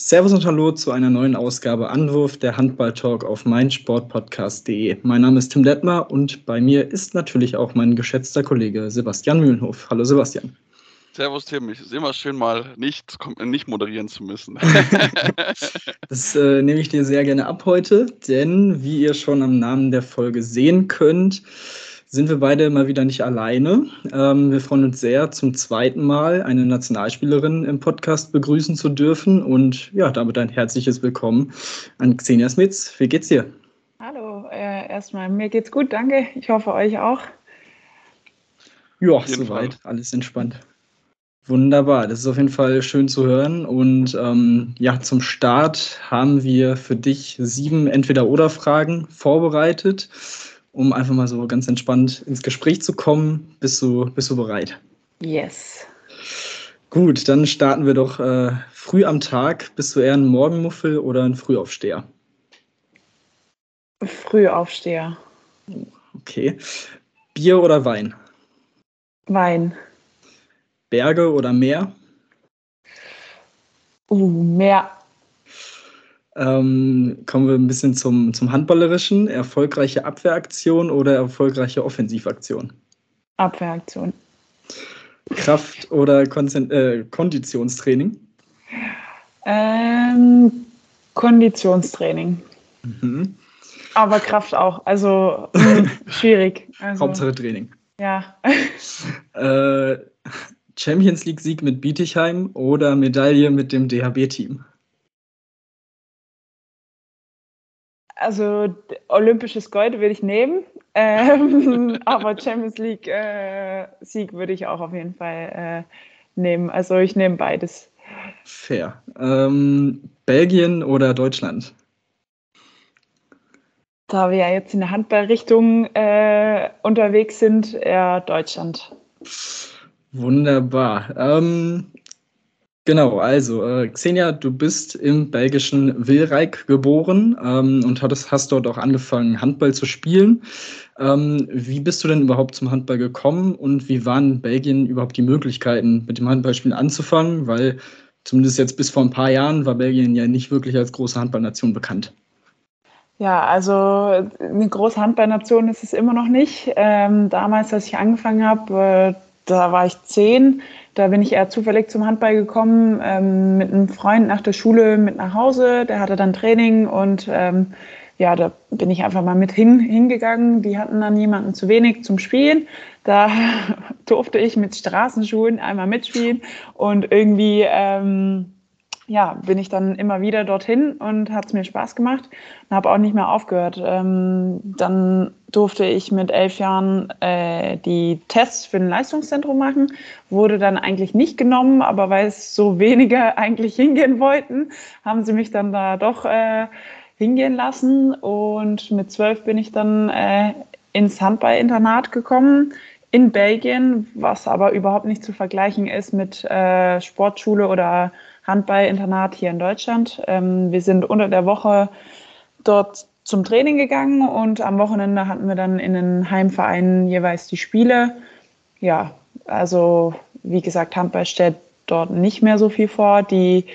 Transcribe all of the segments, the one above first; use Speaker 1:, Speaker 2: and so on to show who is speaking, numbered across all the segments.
Speaker 1: Servus und Hallo zu einer neuen Ausgabe Anwurf der Handball-Talk auf meinsportpodcast.de. Mein Name ist Tim Detmer und bei mir ist natürlich auch mein geschätzter Kollege Sebastian Mühlenhof. Hallo Sebastian.
Speaker 2: Servus Tim, es ist immer schön mal nicht, nicht moderieren zu müssen.
Speaker 1: das äh, nehme ich dir sehr gerne ab heute, denn wie ihr schon am Namen der Folge sehen könnt, sind wir beide mal wieder nicht alleine. Ähm, wir freuen uns sehr, zum zweiten Mal eine Nationalspielerin im Podcast begrüßen zu dürfen. Und ja, damit ein herzliches Willkommen an Xenia Smits. Wie geht's dir?
Speaker 3: Hallo, äh, erstmal, mir geht's gut, danke. Ich hoffe, euch auch.
Speaker 1: Ja, soweit, alles entspannt. Wunderbar, das ist auf jeden Fall schön zu hören. Und ähm, ja, zum Start haben wir für dich sieben Entweder-Oder-Fragen vorbereitet um einfach mal so ganz entspannt ins Gespräch zu kommen. Bist du, bist du bereit?
Speaker 3: Yes.
Speaker 1: Gut, dann starten wir doch äh, früh am Tag. Bist du eher ein Morgenmuffel oder ein Frühaufsteher?
Speaker 3: Frühaufsteher.
Speaker 1: Okay. Bier oder Wein?
Speaker 3: Wein.
Speaker 1: Berge oder Meer?
Speaker 3: Uh, Meer.
Speaker 1: Ähm, kommen wir ein bisschen zum, zum Handballerischen. Erfolgreiche Abwehraktion oder erfolgreiche Offensivaktion?
Speaker 3: Abwehraktion.
Speaker 1: Kraft- oder Konzent äh, Konditionstraining?
Speaker 3: Ähm, Konditionstraining. Mhm. Aber Kraft auch. Also schwierig. Also,
Speaker 1: Hauptsache Training.
Speaker 3: Ja.
Speaker 1: äh, Champions League-Sieg mit Bietigheim oder Medaille mit dem DHB-Team?
Speaker 3: Also olympisches Gold würde ich nehmen, ähm, aber Champions League äh, Sieg würde ich auch auf jeden Fall äh, nehmen. Also ich nehme beides.
Speaker 1: Fair. Ähm, Belgien oder Deutschland?
Speaker 3: Da wir ja jetzt in der Handballrichtung äh, unterwegs sind, eher Deutschland.
Speaker 1: Wunderbar. Ähm, Genau, also äh, Xenia, du bist im belgischen Wilrijk geboren ähm, und hattest, hast dort auch angefangen, Handball zu spielen. Ähm, wie bist du denn überhaupt zum Handball gekommen und wie waren in Belgien überhaupt die Möglichkeiten, mit dem Handballspielen anzufangen? Weil zumindest jetzt bis vor ein paar Jahren war Belgien ja nicht wirklich als große Handballnation bekannt.
Speaker 3: Ja, also eine große Handballnation ist es immer noch nicht. Ähm, damals, als ich angefangen habe, äh, da war ich zehn da bin ich eher zufällig zum Handball gekommen, ähm, mit einem Freund nach der Schule mit nach Hause. Der hatte dann Training und ähm, ja, da bin ich einfach mal mit hin, hingegangen. Die hatten dann jemanden zu wenig zum Spielen. Da durfte ich mit Straßenschuhen einmal mitspielen und irgendwie ähm, ja, bin ich dann immer wieder dorthin und hat es mir Spaß gemacht und habe auch nicht mehr aufgehört. Ähm, dann durfte ich mit elf Jahren äh, die Tests für ein Leistungszentrum machen, wurde dann eigentlich nicht genommen, aber weil es so wenige eigentlich hingehen wollten, haben sie mich dann da doch äh, hingehen lassen und mit zwölf bin ich dann äh, ins Handballinternat gekommen in Belgien, was aber überhaupt nicht zu vergleichen ist mit äh, Sportschule oder Handballinternat hier in Deutschland. Ähm, wir sind unter der Woche dort zum Training gegangen und am Wochenende hatten wir dann in den Heimvereinen jeweils die Spiele. Ja, also wie gesagt, Handball stellt dort nicht mehr so viel vor. Die,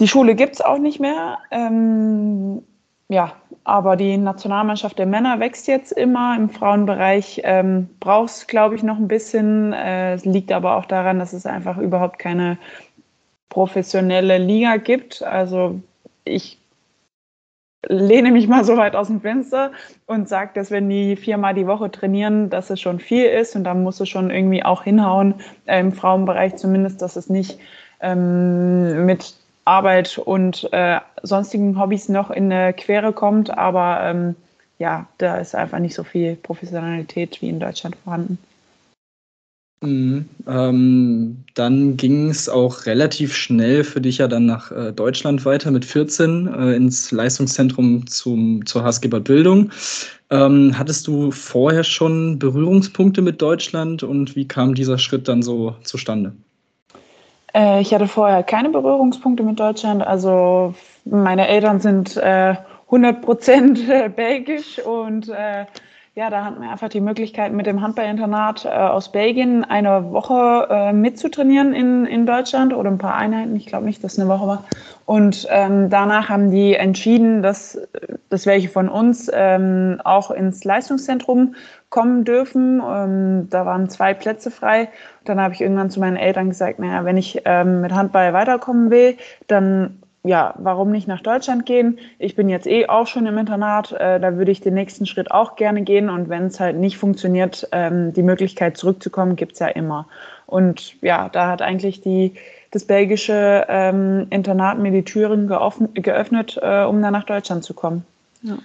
Speaker 3: die Schule gibt es auch nicht mehr. Ähm, ja, aber die Nationalmannschaft der Männer wächst jetzt immer. Im Frauenbereich ähm, braucht es, glaube ich, noch ein bisschen. Äh, es liegt aber auch daran, dass es einfach überhaupt keine professionelle Liga gibt. Also ich lehne mich mal so weit aus dem Fenster und sage, dass wenn die viermal die Woche trainieren, dass es schon viel ist und dann muss es schon irgendwie auch hinhauen, äh, im Frauenbereich zumindest, dass es nicht ähm, mit Arbeit und äh, sonstigen Hobbys noch in eine Quere kommt. Aber ähm, ja, da ist einfach nicht so viel Professionalität wie in Deutschland vorhanden.
Speaker 1: Mhm. Ähm, dann ging es auch relativ schnell für dich ja dann nach äh, Deutschland weiter mit 14 äh, ins Leistungszentrum zum, zur HSG Bildung. Ähm, hattest du vorher schon Berührungspunkte mit Deutschland und wie kam dieser Schritt dann so zustande?
Speaker 3: Äh, ich hatte vorher keine Berührungspunkte mit Deutschland. Also meine Eltern sind äh, 100% äh, belgisch und äh, ja, da hatten wir einfach die Möglichkeit, mit dem Handballinternat äh, aus Belgien eine Woche äh, mitzutrainieren in, in Deutschland oder ein paar Einheiten. Ich glaube nicht, dass es eine Woche war. Und ähm, danach haben die entschieden, dass, dass welche von uns ähm, auch ins Leistungszentrum kommen dürfen. Ähm, da waren zwei Plätze frei. Dann habe ich irgendwann zu meinen Eltern gesagt, naja, wenn ich ähm, mit Handball weiterkommen will, dann ja, warum nicht nach Deutschland gehen? Ich bin jetzt eh auch schon im Internat, äh, da würde ich den nächsten Schritt auch gerne gehen. Und wenn es halt nicht funktioniert, ähm, die Möglichkeit zurückzukommen, gibt's ja immer. Und ja, da hat eigentlich die, das belgische ähm, Internat mir die Türen geöffnet, äh, um dann nach Deutschland zu kommen. Ja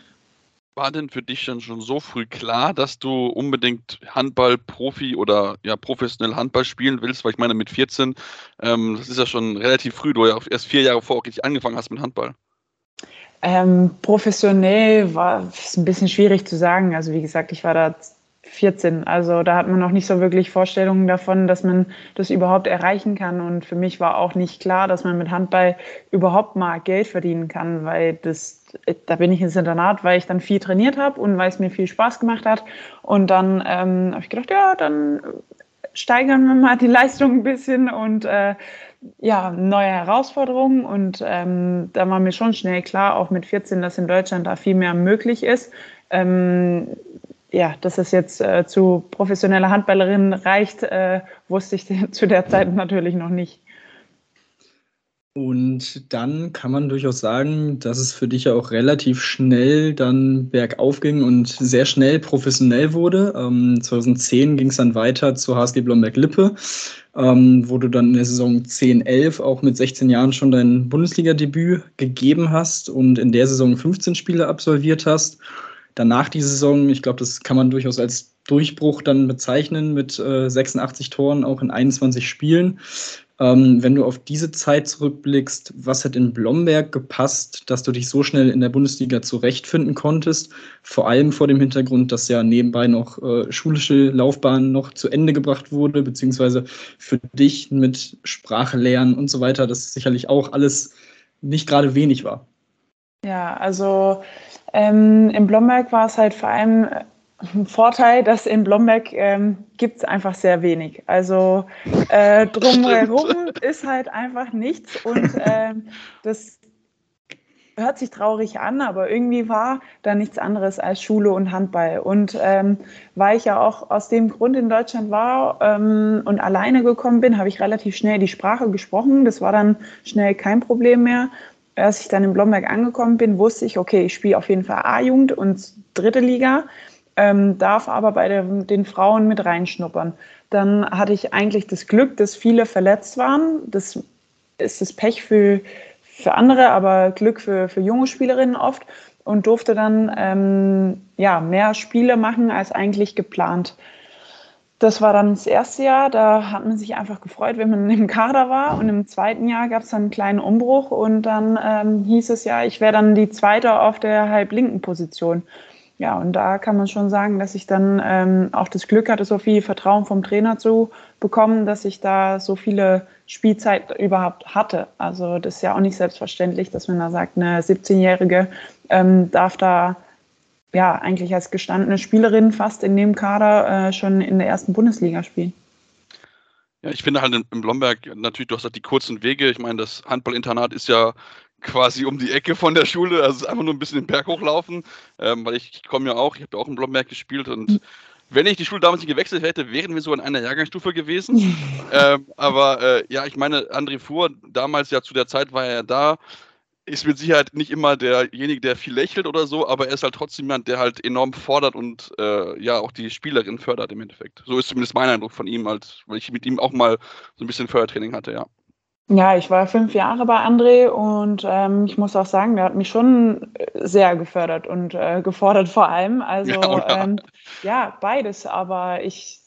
Speaker 2: war denn für dich dann schon so früh klar, dass du unbedingt Handball-Profi oder ja professionell Handball spielen willst? Weil ich meine, mit 14, ähm, das ist ja schon relativ früh, du ja erst vier Jahre vor richtig angefangen hast mit Handball.
Speaker 3: Ähm, professionell war es ein bisschen schwierig zu sagen. Also wie gesagt, ich war da 14. Also da hat man noch nicht so wirklich Vorstellungen davon, dass man das überhaupt erreichen kann. Und für mich war auch nicht klar, dass man mit Handball überhaupt mal Geld verdienen kann, weil das, da bin ich ins Internat, weil ich dann viel trainiert habe und weil es mir viel Spaß gemacht hat. Und dann ähm, habe ich gedacht, ja, dann steigern wir mal die Leistung ein bisschen und äh, ja, neue Herausforderungen. Und ähm, da war mir schon schnell klar, auch mit 14, dass in Deutschland da viel mehr möglich ist. Ähm, ja, dass es jetzt äh, zu professioneller Handballerin reicht, äh, wusste ich zu der Zeit natürlich noch nicht.
Speaker 1: Und dann kann man durchaus sagen, dass es für dich ja auch relativ schnell dann bergauf ging und sehr schnell professionell wurde. Ähm, 2010 ging es dann weiter zur HSG Blomberg-Lippe, ähm, wo du dann in der Saison 10-11 auch mit 16 Jahren schon dein Bundesliga-Debüt gegeben hast und in der Saison 15 Spiele absolviert hast danach die Saison, ich glaube, das kann man durchaus als Durchbruch dann bezeichnen mit äh, 86 Toren auch in 21 Spielen. Ähm, wenn du auf diese Zeit zurückblickst, was hat in Blomberg gepasst, dass du dich so schnell in der Bundesliga zurechtfinden konntest? Vor allem vor dem Hintergrund, dass ja nebenbei noch äh, schulische Laufbahn noch zu Ende gebracht wurde, beziehungsweise für dich mit Sprache lernen und so weiter, das sicherlich auch alles nicht gerade wenig war.
Speaker 3: Ja, also ähm, in Blomberg war es halt vor allem äh, Vorteil, dass in Blomberg ähm, gibt es einfach sehr wenig. Also äh, drumherum ist halt einfach nichts und ähm, das hört sich traurig an, aber irgendwie war da nichts anderes als Schule und Handball. Und ähm, weil ich ja auch aus dem Grund in Deutschland war ähm, und alleine gekommen bin, habe ich relativ schnell die Sprache gesprochen. Das war dann schnell kein Problem mehr als ich dann in Blomberg angekommen bin, wusste ich, okay, ich spiele auf jeden Fall A-Jugend und dritte Liga, ähm, darf aber bei der, den Frauen mit reinschnuppern. Dann hatte ich eigentlich das Glück, dass viele verletzt waren. Das ist das Pech für, für andere, aber Glück für, für junge Spielerinnen oft und durfte dann ähm, ja, mehr Spiele machen als eigentlich geplant. Das war dann das erste Jahr, da hat man sich einfach gefreut, wenn man im Kader war. Und im zweiten Jahr gab es dann einen kleinen Umbruch und dann ähm, hieß es ja, ich wäre dann die zweite auf der halblinken Position. Ja, und da kann man schon sagen, dass ich dann ähm, auch das Glück hatte, so viel Vertrauen vom Trainer zu bekommen, dass ich da so viele Spielzeit überhaupt hatte. Also das ist ja auch nicht selbstverständlich, dass man da sagt, eine 17-Jährige ähm, darf da ja, eigentlich als gestandene Spielerin fast in dem Kader äh, schon in der ersten Bundesliga spielen.
Speaker 2: Ja, ich finde halt in, Blomberg natürlich, du hast halt die kurzen Wege. Ich meine, das Handballinternat ist ja quasi um die Ecke von der Schule, also einfach nur ein bisschen den Berg hochlaufen, ähm, weil ich, ich komme ja auch, ich habe ja auch in Blomberg gespielt und mhm. wenn ich die Schule damals nicht gewechselt hätte, wären wir so in einer Jahrgangsstufe gewesen. ähm, aber äh, ja, ich meine, André Fuhr, damals ja zu der Zeit war er ja da, ist mit Sicherheit nicht immer derjenige, der viel lächelt oder so, aber er ist halt trotzdem jemand, der halt enorm fordert und äh, ja auch die Spielerin fördert im Endeffekt. So ist zumindest mein Eindruck von ihm, halt, weil ich mit ihm auch mal so ein bisschen Fördertraining hatte, ja.
Speaker 3: Ja, ich war fünf Jahre bei André und ähm, ich muss auch sagen, der hat mich schon sehr gefördert und äh, gefordert vor allem. Also ja, ähm, ja, beides, aber ich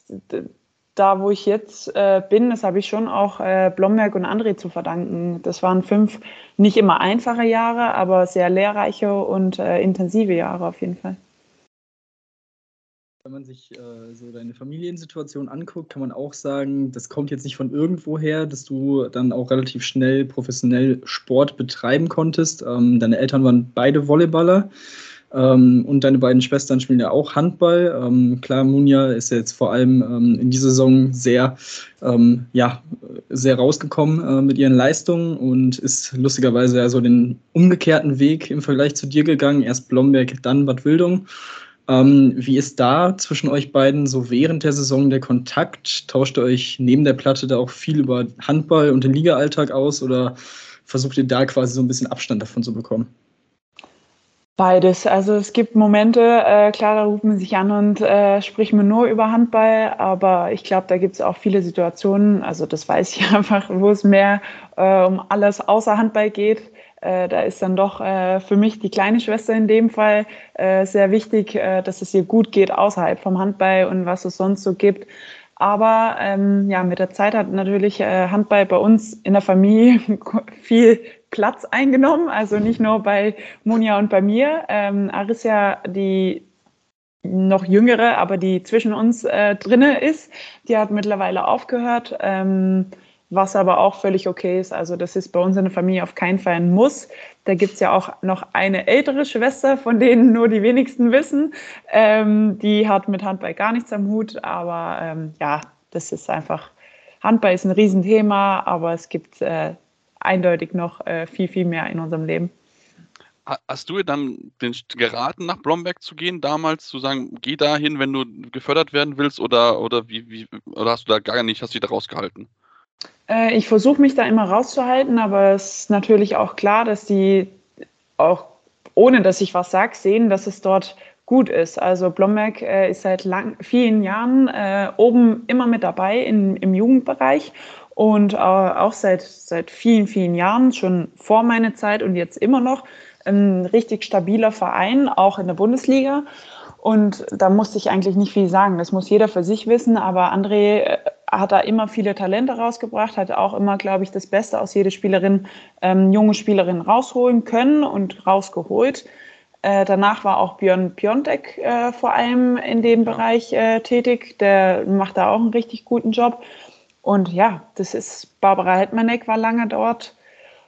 Speaker 3: da, wo ich jetzt äh, bin, das habe ich schon auch äh, Blomberg und André zu verdanken. Das waren fünf nicht immer einfache Jahre, aber sehr lehrreiche und äh, intensive Jahre auf jeden Fall.
Speaker 1: Wenn man sich äh, so deine Familiensituation anguckt, kann man auch sagen, das kommt jetzt nicht von irgendwoher, dass du dann auch relativ schnell professionell Sport betreiben konntest. Ähm, deine Eltern waren beide Volleyballer. Ähm, und deine beiden Schwestern spielen ja auch Handball. Ähm, klar, Munja ist jetzt vor allem ähm, in dieser Saison sehr, ähm, ja, sehr rausgekommen äh, mit ihren Leistungen und ist lustigerweise ja so den umgekehrten Weg im Vergleich zu dir gegangen. Erst Blomberg, dann Bad Wildung. Ähm, wie ist da zwischen euch beiden so während der Saison der Kontakt? Tauscht ihr euch neben der Platte da auch viel über Handball und den Liga-Alltag aus oder versucht ihr da quasi so ein bisschen Abstand davon zu bekommen?
Speaker 3: Beides. Also es gibt Momente, äh, klar, da ruft man sich an und äh, spricht man nur über Handball, aber ich glaube, da gibt es auch viele Situationen, also das weiß ich einfach, wo es mehr äh, um alles außer Handball geht. Äh, da ist dann doch äh, für mich die kleine Schwester in dem Fall äh, sehr wichtig, dass es ihr gut geht außerhalb vom Handball und was es sonst so gibt. Aber ähm, ja, mit der Zeit hat natürlich äh, Handball bei uns in der Familie viel Platz eingenommen. Also nicht nur bei Monja und bei mir. Ähm, Arisia, die noch jüngere, aber die zwischen uns äh, drinne ist, die hat mittlerweile aufgehört. Ähm, was aber auch völlig okay ist. Also das ist bei uns in der Familie auf keinen Fall ein Muss. Da gibt es ja auch noch eine ältere Schwester, von denen nur die wenigsten wissen. Ähm, die hat mit Handball gar nichts am Hut, aber ähm, ja, das ist einfach, Handball ist ein Riesenthema, aber es gibt äh, eindeutig noch äh, viel, viel mehr in unserem Leben.
Speaker 2: Hast du dann den geraten, nach Blomberg zu gehen, damals zu sagen, geh dahin, wenn du gefördert werden willst, oder, oder wie, wie oder hast du da gar nicht, hast dich da rausgehalten?
Speaker 3: Äh, ich versuche mich da immer rauszuhalten, aber es ist natürlich auch klar, dass die auch ohne dass ich was sage, sehen, dass es dort gut ist. Also Blomberg äh, ist seit lang, vielen Jahren äh, oben immer mit dabei in, im Jugendbereich und äh, auch seit, seit vielen, vielen Jahren, schon vor meiner Zeit und jetzt immer noch, ein richtig stabiler Verein, auch in der Bundesliga. Und da musste ich eigentlich nicht viel sagen. Das muss jeder für sich wissen. Aber André äh, hat da immer viele Talente rausgebracht, hat auch immer, glaube ich, das Beste aus jeder Spielerin, ähm, junge Spielerin rausholen können und rausgeholt. Äh, danach war auch Björn Piontek äh, vor allem in dem Bereich äh, tätig. Der macht da auch einen richtig guten Job. Und ja, das ist Barbara Hetmanek war lange dort.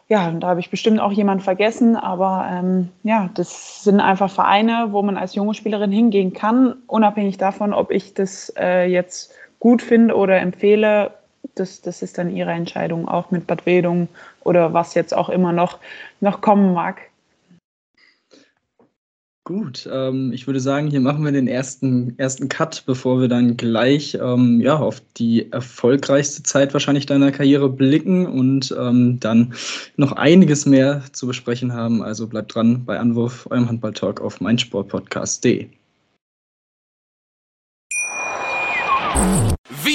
Speaker 3: Ja, und da habe ich bestimmt auch jemanden vergessen, aber ähm, ja, das sind einfach Vereine, wo man als junge Spielerin hingehen kann, unabhängig davon, ob ich das äh, jetzt gut finde oder empfehle, das, das ist dann ihre Entscheidung, auch mit Bad Wedung oder was jetzt auch immer noch, noch kommen mag.
Speaker 1: Gut, ähm, ich würde sagen, hier machen wir den ersten, ersten Cut, bevor wir dann gleich ähm, ja, auf die erfolgreichste Zeit wahrscheinlich deiner Karriere blicken und ähm, dann noch einiges mehr zu besprechen haben. Also bleibt dran bei Anwurf, eurem Handball-Talk auf meinsportpodcast.de.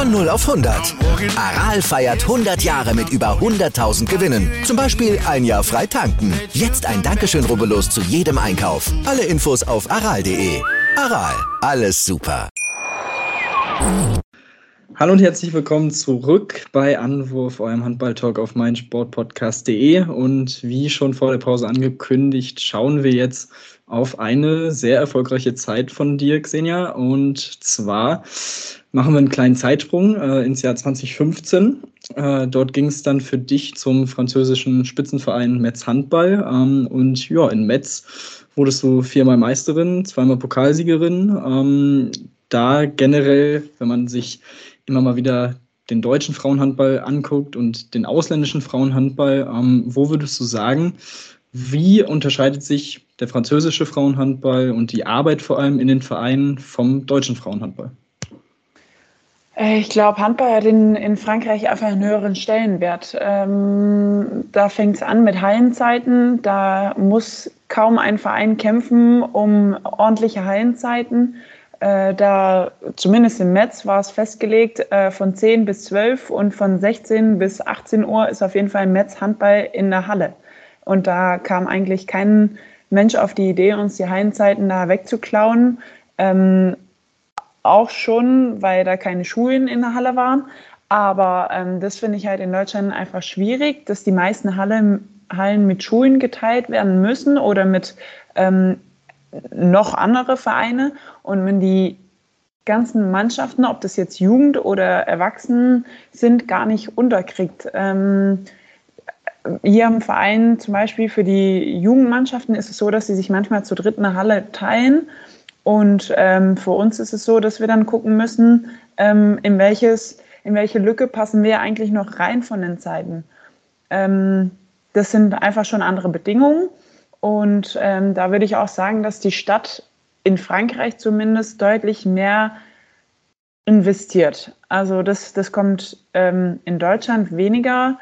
Speaker 4: Von 0 auf 100. Aral feiert 100 Jahre mit über 100.000 Gewinnen. Zum Beispiel ein Jahr frei tanken. Jetzt ein Dankeschön, rubbellos zu jedem Einkauf. Alle Infos auf aral.de. Aral, alles super.
Speaker 1: Hallo und herzlich willkommen zurück bei Anwurf, eurem Handballtalk auf meinsportpodcast.de. Und wie schon vor der Pause angekündigt, schauen wir jetzt auf eine sehr erfolgreiche Zeit von dir, Xenia. Und zwar machen wir einen kleinen Zeitsprung äh, ins Jahr 2015. Äh, dort ging es dann für dich zum französischen Spitzenverein Metz Handball. Ähm, und ja, in Metz wurdest du viermal Meisterin, zweimal Pokalsiegerin. Ähm, da generell, wenn man sich immer mal wieder den deutschen Frauenhandball anguckt und den ausländischen Frauenhandball, ähm, wo würdest du sagen, wie unterscheidet sich der französische Frauenhandball und die Arbeit vor allem in den Vereinen vom deutschen Frauenhandball?
Speaker 3: Äh, ich glaube, Handball hat in, in Frankreich einfach einen höheren Stellenwert. Ähm, da fängt es an mit Hallenzeiten. Da muss kaum ein Verein kämpfen um ordentliche Hallenzeiten. Äh, da, zumindest im Metz, war es festgelegt, äh, von 10 bis 12 und von 16 bis 18 Uhr ist auf jeden Fall Metz Handball in der Halle. Und da kam eigentlich kein Mensch auf die Idee, uns die Hallenzeiten da wegzuklauen. Ähm, auch schon, weil da keine Schulen in der Halle waren. Aber ähm, das finde ich halt in Deutschland einfach schwierig, dass die meisten Halle, Hallen mit Schulen geteilt werden müssen oder mit ähm, noch andere Vereine. Und wenn die ganzen Mannschaften, ob das jetzt Jugend oder Erwachsenen sind, gar nicht unterkriegt. Ähm, hier im Verein zum Beispiel für die Jugendmannschaften ist es so, dass sie sich manchmal zu dritt eine Halle teilen und ähm, für uns ist es so, dass wir dann gucken müssen, ähm, in, welches, in welche Lücke passen wir eigentlich noch rein von den Zeiten. Ähm, das sind einfach schon andere Bedingungen. Und ähm, da würde ich auch sagen, dass die Stadt in Frankreich zumindest deutlich mehr investiert. Also das, das kommt ähm, in Deutschland weniger,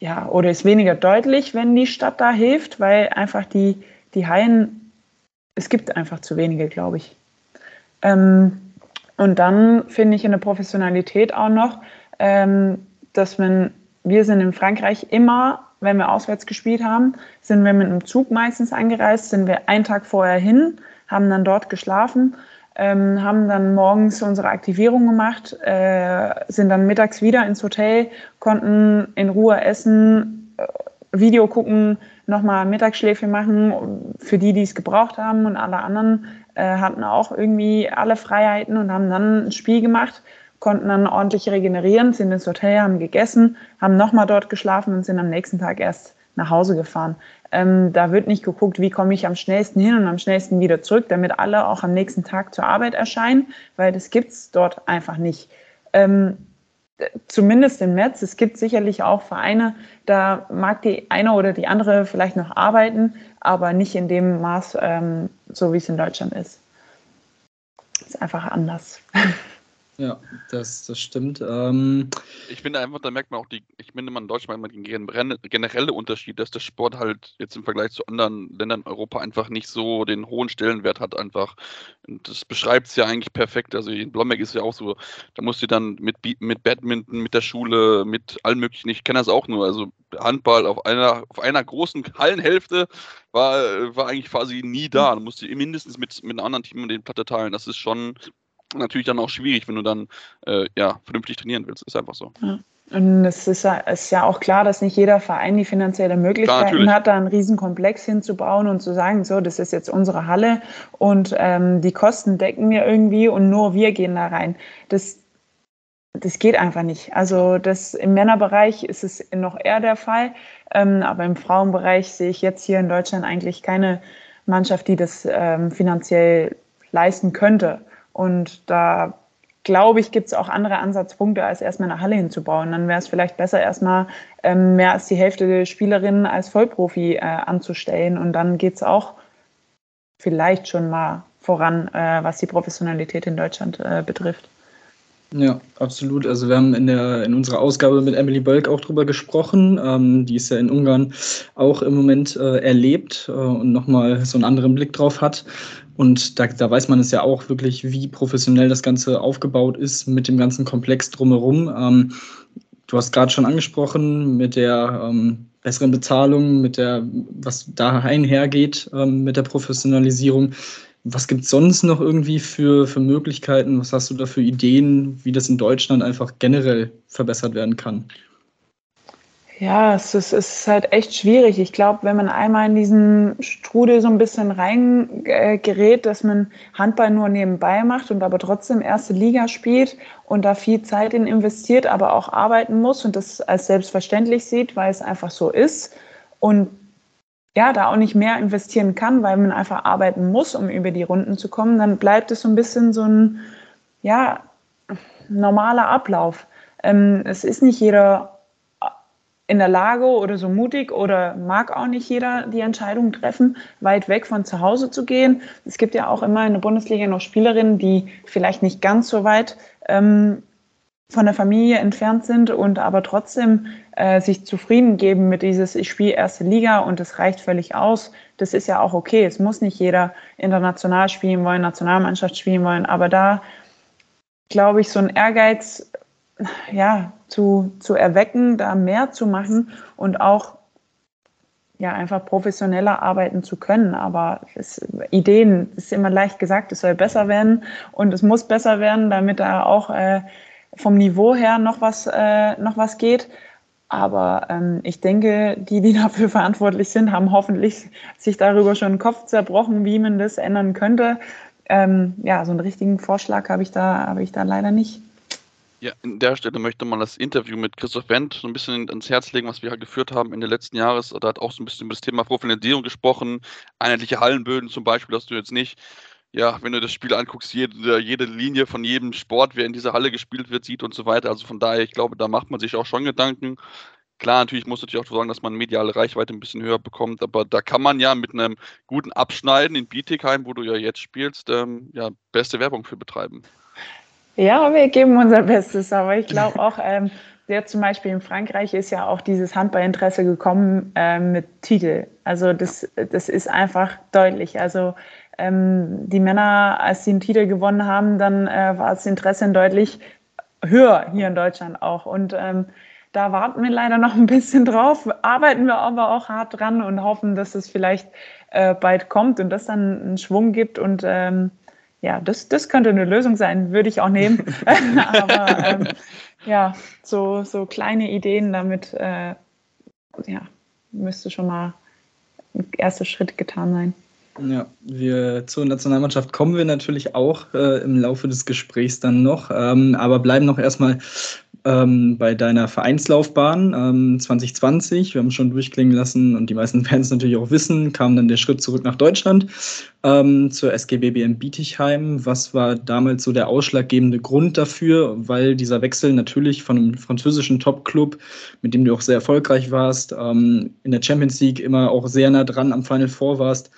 Speaker 3: ja, oder ist weniger deutlich, wenn die Stadt da hilft, weil einfach die, die Hallen es gibt einfach zu wenige, glaube ich. Ähm, und dann finde ich in der Professionalität auch noch, ähm, dass man, wir sind in Frankreich immer, wenn wir auswärts gespielt haben, sind wir mit einem Zug meistens angereist, sind wir einen Tag vorher hin, haben dann dort geschlafen, ähm, haben dann morgens unsere Aktivierung gemacht, äh, sind dann mittags wieder ins Hotel, konnten in Ruhe essen, äh, Video gucken, nochmal Mittagsschläfe machen für die, die es gebraucht haben und alle anderen äh, hatten auch irgendwie alle Freiheiten und haben dann ein Spiel gemacht, konnten dann ordentlich regenerieren, sind ins Hotel, haben gegessen, haben nochmal dort geschlafen und sind am nächsten Tag erst nach Hause gefahren. Ähm, da wird nicht geguckt, wie komme ich am schnellsten hin und am schnellsten wieder zurück, damit alle auch am nächsten Tag zur Arbeit erscheinen, weil das gibt es dort einfach nicht. Ähm, zumindest im Netz. Es gibt sicherlich auch Vereine, da mag die eine oder die andere vielleicht noch arbeiten, aber nicht in dem Maß, ähm, so wie es in Deutschland ist. Ist einfach anders.
Speaker 1: Ja, das, das stimmt. Ähm,
Speaker 2: ich finde einfach, da merkt man auch die, ich finde man in Deutschland immer den generelle Unterschied, dass der Sport halt jetzt im Vergleich zu anderen Ländern in Europa einfach nicht so den hohen Stellenwert hat einfach. Und das beschreibt es ja eigentlich perfekt. Also in Blomberg ist es ja auch so, da musst du dann mit, mit Badminton, mit der Schule, mit allen möglichen, ich kenne das auch nur, also Handball auf einer, auf einer großen Hallenhälfte war, war eigentlich quasi nie da. Du musst mindestens mit, mit einem anderen Team den Platte teilen. Das ist schon natürlich dann auch schwierig, wenn du dann äh, ja, vernünftig trainieren willst. Ist einfach so.
Speaker 3: Ja. Und es ist, ist, ja auch klar, dass nicht jeder Verein die finanzielle Möglichkeiten klar, hat, da einen Riesenkomplex hinzubauen und zu sagen, so, das ist jetzt unsere Halle und ähm, die Kosten decken wir irgendwie und nur wir gehen da rein. Das, das geht einfach nicht. Also das im Männerbereich ist es noch eher der Fall, ähm, aber im Frauenbereich sehe ich jetzt hier in Deutschland eigentlich keine Mannschaft, die das ähm, finanziell leisten könnte. Und da glaube ich, gibt es auch andere Ansatzpunkte, als erstmal eine Halle hinzubauen. Dann wäre es vielleicht besser, erstmal ähm, mehr als die Hälfte der Spielerinnen als Vollprofi äh, anzustellen. Und dann geht es auch vielleicht schon mal voran, äh, was die Professionalität in Deutschland äh, betrifft.
Speaker 1: Ja, absolut. Also wir haben in der in unserer Ausgabe mit Emily Bölk auch drüber gesprochen. Ähm, die ist ja in Ungarn auch im Moment äh, erlebt äh, und nochmal so einen anderen Blick drauf hat. Und da, da weiß man es ja auch wirklich, wie professionell das Ganze aufgebaut ist mit dem ganzen Komplex drumherum. Ähm, du hast gerade schon angesprochen mit der ähm, besseren Bezahlung, mit der, was da einhergeht ähm, mit der Professionalisierung. Was gibt es sonst noch irgendwie für, für Möglichkeiten? Was hast du da für Ideen, wie das in Deutschland einfach generell verbessert werden kann?
Speaker 3: Ja, es ist, es ist halt echt schwierig. Ich glaube, wenn man einmal in diesen Strudel so ein bisschen reingerät, dass man Handball nur nebenbei macht und aber trotzdem erste Liga spielt und da viel Zeit in investiert, aber auch arbeiten muss und das als selbstverständlich sieht, weil es einfach so ist und ja, da auch nicht mehr investieren kann, weil man einfach arbeiten muss, um über die Runden zu kommen, dann bleibt es so ein bisschen so ein, ja, normaler Ablauf. Ähm, es ist nicht jeder in der Lage oder so mutig oder mag auch nicht jeder die Entscheidung treffen, weit weg von zu Hause zu gehen. Es gibt ja auch immer in der Bundesliga noch Spielerinnen, die vielleicht nicht ganz so weit ähm, von der Familie entfernt sind und aber trotzdem äh, sich zufrieden geben mit dieses, ich spiele erste Liga und das reicht völlig aus. Das ist ja auch okay. Es muss nicht jeder international spielen wollen, Nationalmannschaft spielen wollen, aber da glaube ich, so ein Ehrgeiz ja, zu, zu erwecken, da mehr zu machen und auch ja, einfach professioneller arbeiten zu können. Aber es, Ideen, ist immer leicht gesagt, es soll besser werden und es muss besser werden, damit da auch äh, vom Niveau her noch was, äh, noch was geht. Aber ähm, ich denke, die, die dafür verantwortlich sind, haben hoffentlich sich darüber schon den Kopf zerbrochen, wie man das ändern könnte. Ähm, ja, so einen richtigen Vorschlag habe ich, da, habe ich da leider nicht.
Speaker 2: Ja, an der Stelle möchte man das Interview mit Christoph Wendt so ein bisschen ans Herz legen, was wir halt geführt haben Ende letzten Jahres. Da hat auch so ein bisschen über das Thema Professionalisierung gesprochen, einheitliche Hallenböden zum Beispiel, dass du jetzt nicht, ja, wenn du das Spiel anguckst, jede, jede Linie von jedem Sport, wer in dieser Halle gespielt wird, sieht und so weiter. Also von daher, ich glaube, da macht man sich auch schon Gedanken. Klar, natürlich muss natürlich auch sagen, dass man mediale Reichweite ein bisschen höher bekommt, aber da kann man ja mit einem guten Abschneiden in Bietigheim, wo du ja jetzt spielst, ähm, ja, beste Werbung für betreiben.
Speaker 3: Ja, wir geben unser Bestes, aber ich glaube auch, ähm, der zum Beispiel in Frankreich ist ja auch dieses Handballinteresse gekommen äh, mit Titel. Also das, das ist einfach deutlich. Also ähm, die Männer, als sie einen Titel gewonnen haben, dann äh, war das Interesse deutlich höher hier in Deutschland auch. Und ähm, da warten wir leider noch ein bisschen drauf, arbeiten wir aber auch hart dran und hoffen, dass es vielleicht äh, bald kommt und das dann einen Schwung gibt und ähm, ja, das, das könnte eine Lösung sein, würde ich auch nehmen. Aber ähm, ja, so, so kleine Ideen damit, äh, ja, müsste schon mal ein erster Schritt getan sein.
Speaker 1: Ja, wir zur Nationalmannschaft kommen wir natürlich auch äh, im Laufe des Gesprächs dann noch, ähm, aber bleiben noch erstmal ähm, bei deiner Vereinslaufbahn ähm, 2020. Wir haben schon durchklingen lassen und die meisten Fans natürlich auch wissen, kam dann der Schritt zurück nach Deutschland ähm, zur SGBBM Bietigheim. Was war damals so der ausschlaggebende Grund dafür? Weil dieser Wechsel natürlich von einem französischen Top-Club, mit dem du auch sehr erfolgreich warst, ähm, in der Champions League immer auch sehr nah dran am Final Four warst,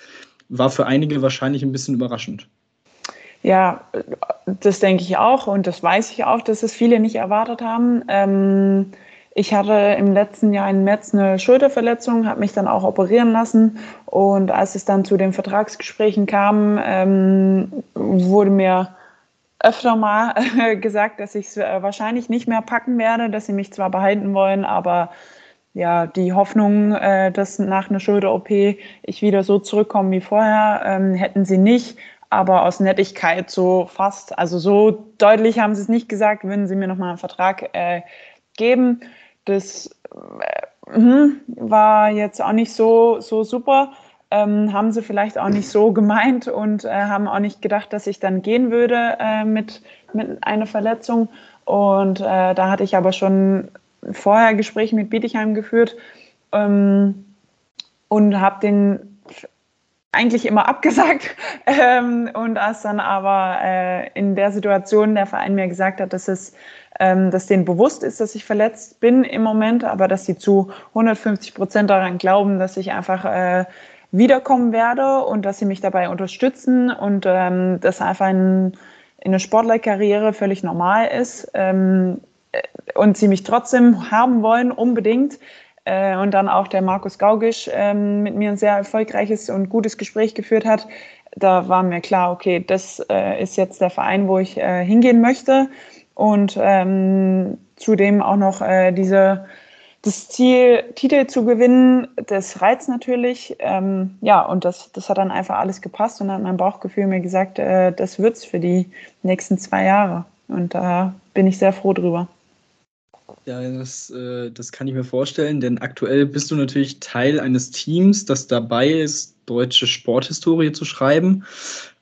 Speaker 1: war für einige wahrscheinlich ein bisschen überraschend.
Speaker 3: Ja, das denke ich auch und das weiß ich auch, dass es viele nicht erwartet haben. Ähm, ich hatte im letzten Jahr im März eine Schulterverletzung, habe mich dann auch operieren lassen und als es dann zu den Vertragsgesprächen kam, ähm, wurde mir öfter mal gesagt, dass ich es äh, wahrscheinlich nicht mehr packen werde, dass sie mich zwar behalten wollen, aber ja, die Hoffnung, äh, dass nach einer Schulter-OP ich wieder so zurückkomme wie vorher, ähm, hätten sie nicht aber aus Nettigkeit so fast, also so deutlich haben sie es nicht gesagt, würden sie mir nochmal einen Vertrag äh, geben. Das äh, hm, war jetzt auch nicht so, so super. Ähm, haben sie vielleicht auch nicht so gemeint und äh, haben auch nicht gedacht, dass ich dann gehen würde äh, mit, mit einer Verletzung. Und äh, da hatte ich aber schon vorher Gespräche mit Bietigheim geführt ähm, und habe den eigentlich immer abgesagt. Ähm, und als dann aber äh, in der Situation der Verein mir gesagt hat, dass es ähm, dass denen bewusst ist, dass ich verletzt bin im Moment, aber dass sie zu 150 Prozent daran glauben, dass ich einfach äh, wiederkommen werde und dass sie mich dabei unterstützen und ähm, dass einfach in, in einer Sportlerkarriere völlig normal ist ähm, und sie mich trotzdem haben wollen, unbedingt, äh, und dann auch der Markus Gaugisch ähm, mit mir ein sehr erfolgreiches und gutes Gespräch geführt hat. Da war mir klar, okay, das äh, ist jetzt der Verein, wo ich äh, hingehen möchte. Und ähm, zudem auch noch äh, diese, das Ziel, Titel zu gewinnen, das reizt natürlich. Ähm, ja, und das, das hat dann einfach alles gepasst und dann hat mein Bauchgefühl mir gesagt, äh, das wird's für die nächsten zwei Jahre. Und da bin ich sehr froh drüber.
Speaker 1: Ja, das, äh, das kann ich mir vorstellen, denn aktuell bist du natürlich Teil eines Teams, das dabei ist, deutsche Sporthistorie zu schreiben.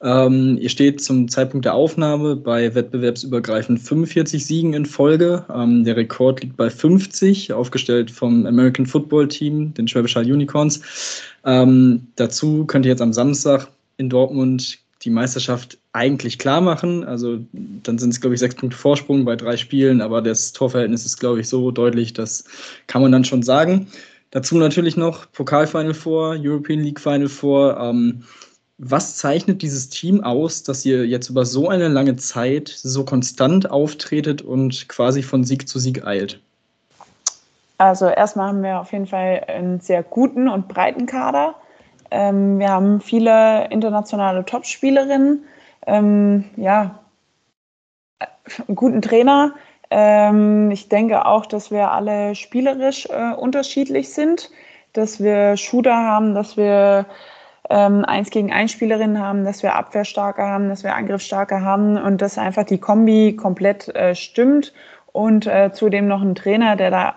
Speaker 1: Ähm, ihr steht zum Zeitpunkt der Aufnahme bei wettbewerbsübergreifend 45 Siegen in Folge. Ähm, der Rekord liegt bei 50, aufgestellt vom American Football Team, den Schwäbisch Hall Unicorns. Ähm, dazu könnt ihr jetzt am Samstag in Dortmund die Meisterschaft eigentlich klar machen. Also dann sind es, glaube ich, sechs Punkte Vorsprung bei drei Spielen, aber das Torverhältnis ist, glaube ich, so deutlich, das kann man dann schon sagen. Dazu natürlich noch Pokalfinal vor, European League Final vor. Ähm, was zeichnet dieses Team aus, dass ihr jetzt über so eine lange Zeit so konstant auftretet und quasi von Sieg zu Sieg eilt?
Speaker 3: Also erstmal haben wir auf jeden Fall einen sehr guten und breiten Kader. Ähm, wir haben viele internationale Topspielerinnen, ähm, ja, einen guten Trainer. Ähm, ich denke auch, dass wir alle spielerisch äh, unterschiedlich sind, dass wir Shooter haben, dass wir ähm, eins gegen eins Spielerinnen haben, dass wir Abwehrstarke haben, dass wir Angriffsstarke haben und dass einfach die Kombi komplett äh, stimmt und äh, zudem noch ein Trainer, der da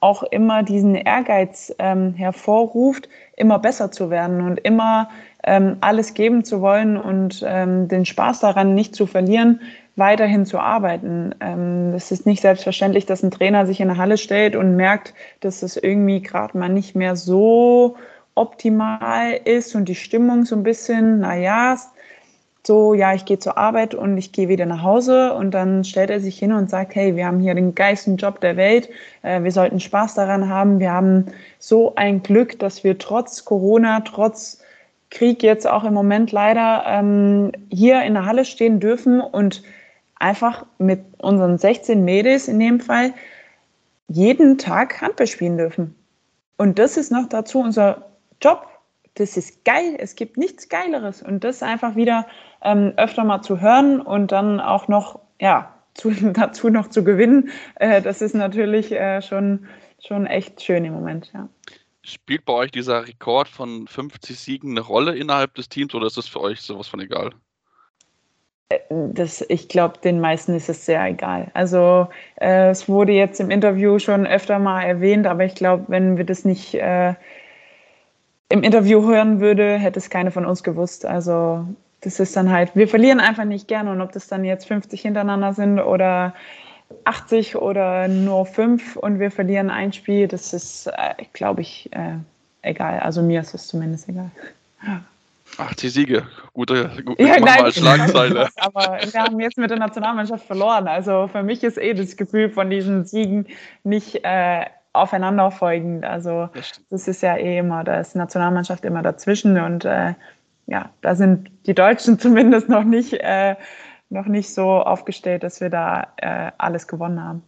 Speaker 3: auch immer diesen Ehrgeiz ähm, hervorruft, immer besser zu werden und immer ähm, alles geben zu wollen und ähm, den Spaß daran nicht zu verlieren, weiterhin zu arbeiten. Ähm, es ist nicht selbstverständlich, dass ein Trainer sich in eine Halle stellt und merkt, dass es irgendwie gerade mal nicht mehr so optimal ist und die Stimmung so ein bisschen, naja, so, ja, ich gehe zur Arbeit und ich gehe wieder nach Hause und dann stellt er sich hin und sagt, hey, wir haben hier den geilsten Job der Welt, äh, wir sollten Spaß daran haben, wir haben so ein Glück, dass wir trotz Corona, trotz Krieg jetzt auch im Moment leider ähm, hier in der Halle stehen dürfen und einfach mit unseren 16 Mädels in dem Fall jeden Tag Handball spielen dürfen. Und das ist noch dazu unser Job. Das ist geil. Es gibt nichts Geileres. Und das einfach wieder ähm, öfter mal zu hören und dann auch noch, ja, zu, dazu noch zu gewinnen, äh, das ist natürlich äh, schon, schon echt schön im Moment, ja.
Speaker 2: Spielt bei euch dieser Rekord von 50 Siegen eine Rolle innerhalb des Teams oder ist das für euch sowas von egal?
Speaker 3: Äh, das, ich glaube, den meisten ist es sehr egal. Also äh, es wurde jetzt im Interview schon öfter mal erwähnt, aber ich glaube, wenn wir das nicht äh, im Interview hören würde, hätte es keine von uns gewusst. Also das ist dann halt, wir verlieren einfach nicht gerne und ob das dann jetzt 50 hintereinander sind oder 80 oder nur 5 und wir verlieren ein Spiel, das ist, äh, glaube ich, äh, egal. Also mir ist es zumindest egal.
Speaker 2: 80 Siege, gute, gute
Speaker 3: ja, nein, Schlagzeile. Aber wir haben jetzt mit der Nationalmannschaft verloren. Also für mich ist eh das Gefühl von diesen Siegen nicht äh, aufeinanderfolgend. Also das, das, ist ja eh immer, da ist die Nationalmannschaft immer dazwischen und äh, ja, da sind die Deutschen zumindest noch nicht, äh, noch nicht so aufgestellt, dass wir da äh, alles gewonnen haben.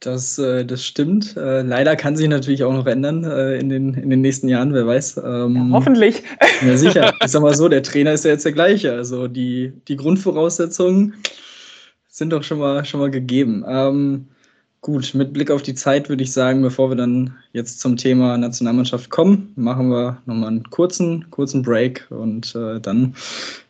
Speaker 1: Das, äh, das stimmt. Äh, leider kann sich natürlich auch noch ändern äh, in, den, in den nächsten Jahren, wer weiß.
Speaker 3: Ähm, ja, hoffentlich.
Speaker 1: Ja, sicher. Ich sag mal so, der Trainer ist ja jetzt der gleiche. Also die, die Grundvoraussetzungen sind doch schon mal, schon mal gegeben. Ähm, Gut, mit Blick auf die Zeit würde ich sagen, bevor wir dann jetzt zum Thema Nationalmannschaft kommen, machen wir nochmal einen kurzen, kurzen Break und äh, dann,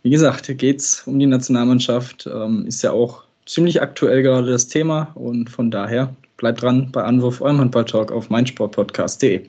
Speaker 1: wie gesagt, geht es um die Nationalmannschaft. Ähm, ist ja auch ziemlich aktuell gerade das Thema und von daher bleibt dran bei Anwurf eurem Handball-Talk auf meinsportpodcast.de.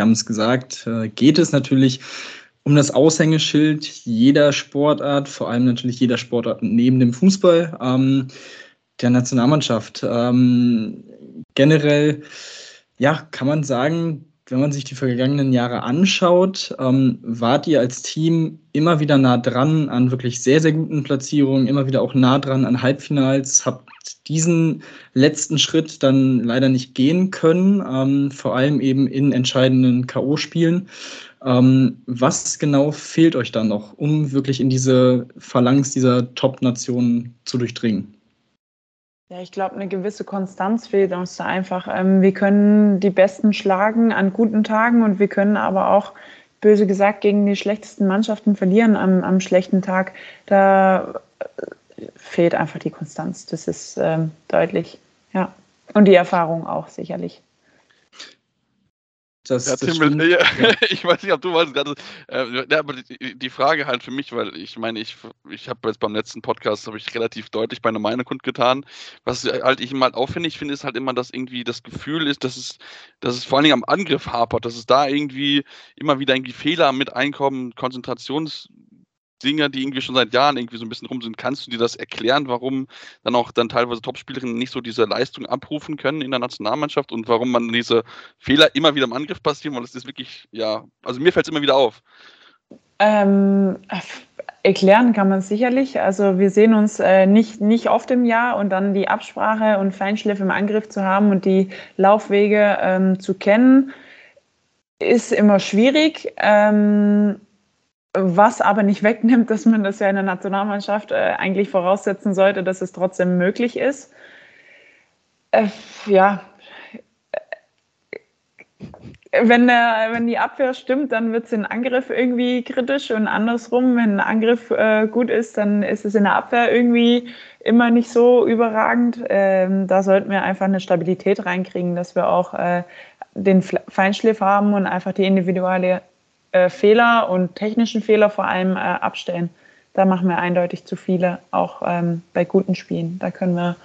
Speaker 1: wir haben es gesagt, äh, geht es natürlich um das Aushängeschild jeder Sportart, vor allem natürlich jeder Sportart neben dem Fußball, ähm, der Nationalmannschaft. Ähm, generell, ja, kann man sagen, wenn man sich die vergangenen Jahre anschaut, ähm, wart ihr als Team immer wieder nah dran an wirklich sehr, sehr guten Platzierungen, immer wieder auch nah dran an Halbfinals, habt diesen letzten Schritt dann leider nicht gehen können, ähm, vor allem eben in entscheidenden K.O.-Spielen. Ähm, was genau fehlt euch dann noch, um wirklich in diese Phalanx dieser Top-Nationen zu durchdringen?
Speaker 3: Ja, ich glaube, eine gewisse Konstanz fehlt uns da einfach. Ähm, wir können die Besten schlagen an guten Tagen und wir können aber auch, böse gesagt, gegen die schlechtesten Mannschaften verlieren am, am schlechten Tag. Da fehlt einfach die Konstanz. Das ist ähm, deutlich. Ja. Und die Erfahrung auch sicherlich.
Speaker 1: Das,
Speaker 2: ja,
Speaker 1: das
Speaker 2: Tim, ja. ich weiß nicht, ob du weißt gerade. Äh, ja, aber die, die, Frage halt für mich, weil ich meine, ich, ich habe jetzt beim letzten Podcast habe ich relativ deutlich meine Meinung kundgetan. Was halt ich immer halt aufwendig finde, ist halt immer, dass irgendwie das Gefühl ist, dass es, dass es vor allen Dingen am Angriff hapert, dass es da irgendwie immer wieder irgendwie Fehler mit einkommen, Konzentrations Dinge, die irgendwie schon seit Jahren irgendwie so ein bisschen rum sind. Kannst du dir das erklären, warum dann auch dann teilweise Topspielerinnen nicht so diese Leistung abrufen können in der Nationalmannschaft und warum man diese Fehler immer wieder im Angriff passieren? Weil es ist wirklich, ja, also mir fällt es immer wieder auf.
Speaker 3: Ähm, erklären kann man sicherlich. Also wir sehen uns äh, nicht, nicht oft im Jahr und dann die Absprache und Feinschliff im Angriff zu haben und die Laufwege ähm, zu kennen, ist immer schwierig. Ähm, was aber nicht wegnimmt, dass man das ja in der Nationalmannschaft äh, eigentlich voraussetzen sollte, dass es trotzdem möglich ist. Äh, ja, wenn, der, wenn die Abwehr stimmt, dann wird es in Angriff irgendwie kritisch und andersrum, wenn ein Angriff äh, gut ist, dann ist es in der Abwehr irgendwie immer nicht so überragend. Ähm, da sollten wir einfach eine Stabilität reinkriegen, dass wir auch äh, den Feinschliff haben und einfach die individuelle äh, Fehler und technischen Fehler vor allem äh, abstellen. Da machen wir eindeutig zu viele, auch ähm, bei guten Spielen. Da können wir,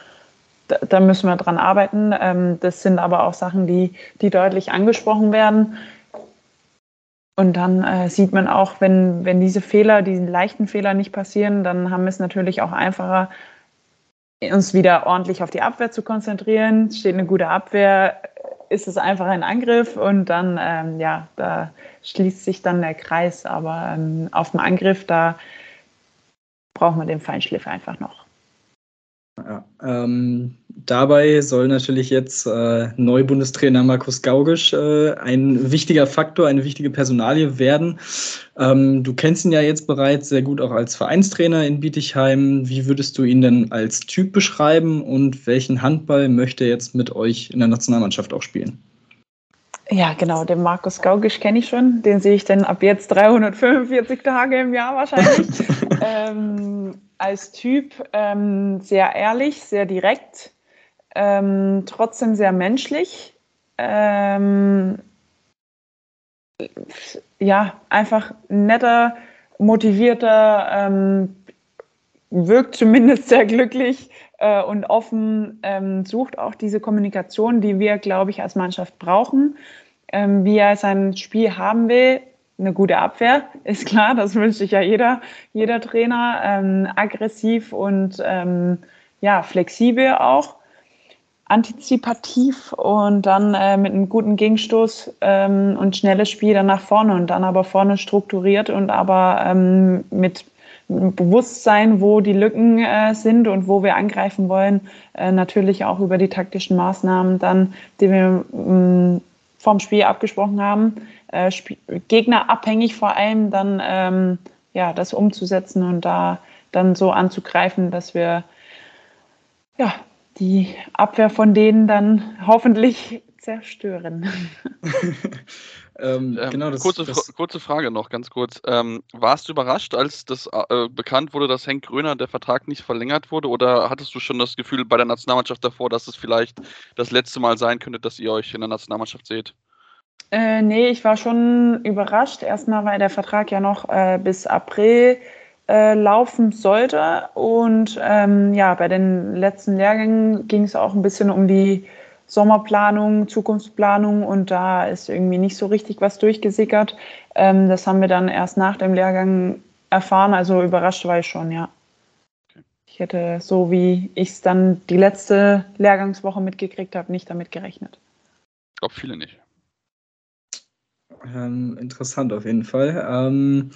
Speaker 3: da, da müssen wir dran arbeiten. Ähm, das sind aber auch Sachen, die, die deutlich angesprochen werden. Und dann äh, sieht man auch, wenn, wenn diese Fehler, diese leichten Fehler nicht passieren, dann haben wir es natürlich auch einfacher, uns wieder ordentlich auf die Abwehr zu konzentrieren. Steht eine gute Abwehr, ist es einfach ein Angriff und dann, ähm, ja, da schließt sich dann der Kreis. Aber ähm, auf dem Angriff, da braucht man den Feinschliff einfach noch.
Speaker 1: Ja, ähm, dabei soll natürlich jetzt äh, Neubundestrainer Markus Gaugisch äh, ein wichtiger Faktor, eine wichtige Personalie werden. Ähm, du kennst ihn ja jetzt bereits sehr gut auch als Vereinstrainer in Bietigheim. Wie würdest du ihn denn als Typ beschreiben und welchen Handball möchte er jetzt mit euch in der Nationalmannschaft auch spielen?
Speaker 3: Ja, genau, den Markus Gaugisch kenne ich schon. Den sehe ich dann ab jetzt 345 Tage im Jahr wahrscheinlich. ähm, als Typ ähm, sehr ehrlich, sehr direkt, ähm, trotzdem sehr menschlich. Ähm, ja, einfach netter, motivierter, ähm, wirkt zumindest sehr glücklich äh, und offen, ähm, sucht auch diese Kommunikation, die wir, glaube ich, als Mannschaft brauchen. Ähm, wie er sein Spiel haben will, eine gute Abwehr, ist klar, das wünscht sich ja jeder, jeder Trainer. Ähm, aggressiv und ähm, ja, flexibel auch, antizipativ und dann äh, mit einem guten Gegenstoß ähm, und schnelles Spiel dann nach vorne und dann aber vorne strukturiert und aber ähm, mit Bewusstsein, wo die Lücken äh, sind und wo wir angreifen wollen, äh, natürlich auch über die taktischen Maßnahmen dann, die wir mh, vom Spiel abgesprochen haben, äh, Gegner abhängig vor allem dann ähm, ja, das umzusetzen und da dann so anzugreifen, dass wir ja, die Abwehr von denen dann hoffentlich zerstören.
Speaker 2: ähm, ähm, genau, das, kurze, das kurze Frage noch, ganz kurz. Ähm, warst du überrascht, als das äh, bekannt wurde, dass Henk Gröner der Vertrag nicht verlängert wurde? Oder hattest du schon das Gefühl bei der Nationalmannschaft davor, dass es vielleicht das letzte Mal sein könnte, dass ihr euch in der Nationalmannschaft seht?
Speaker 3: Äh, nee, ich war schon überrascht. Erstmal, weil der Vertrag ja noch äh, bis April äh, laufen sollte. Und ähm, ja, bei den letzten Lehrgängen ging es auch ein bisschen um die Sommerplanung, Zukunftsplanung und da ist irgendwie nicht so richtig was durchgesickert. Ähm, das haben wir dann erst nach dem Lehrgang erfahren, also überrascht war ich schon, ja. Ich hätte so, wie ich es dann die letzte Lehrgangswoche mitgekriegt habe, nicht damit gerechnet.
Speaker 2: Ich glaube, viele nicht.
Speaker 1: Ähm, interessant auf jeden Fall. Ähm,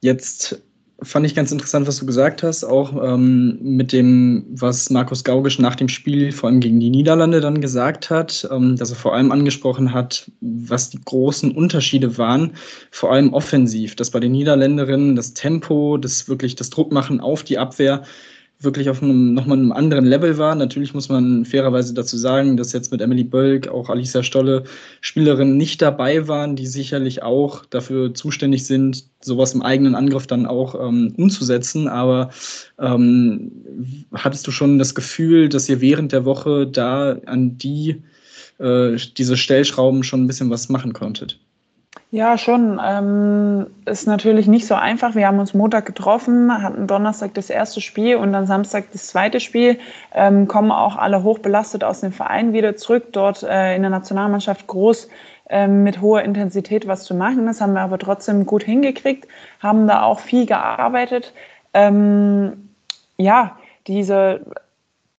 Speaker 1: jetzt fand ich ganz interessant, was du gesagt hast, auch ähm, mit dem, was Markus Gaugisch nach dem Spiel vor allem gegen die Niederlande dann gesagt hat, ähm, dass er vor allem angesprochen hat, was die großen Unterschiede waren, vor allem offensiv, dass bei den Niederländerinnen das Tempo, das wirklich das Druckmachen auf die Abwehr wirklich auf einem nochmal einem anderen Level war. Natürlich muss man fairerweise dazu sagen, dass jetzt mit Emily Bölk auch Alicia Stolle Spielerinnen nicht dabei waren, die sicherlich auch dafür zuständig sind, sowas im eigenen Angriff dann auch ähm, umzusetzen. Aber ähm, hattest du schon das Gefühl, dass ihr während der Woche da an die äh, diese Stellschrauben schon ein bisschen was machen konntet.
Speaker 3: Ja, schon. Ähm, ist natürlich nicht so einfach. Wir haben uns Montag getroffen, hatten Donnerstag das erste Spiel und dann Samstag das zweite Spiel. Ähm, kommen auch alle hochbelastet aus dem Verein wieder zurück, dort äh, in der Nationalmannschaft groß ähm, mit hoher Intensität was zu machen. Das haben wir aber trotzdem gut hingekriegt, haben da auch viel gearbeitet. Ähm, ja, diese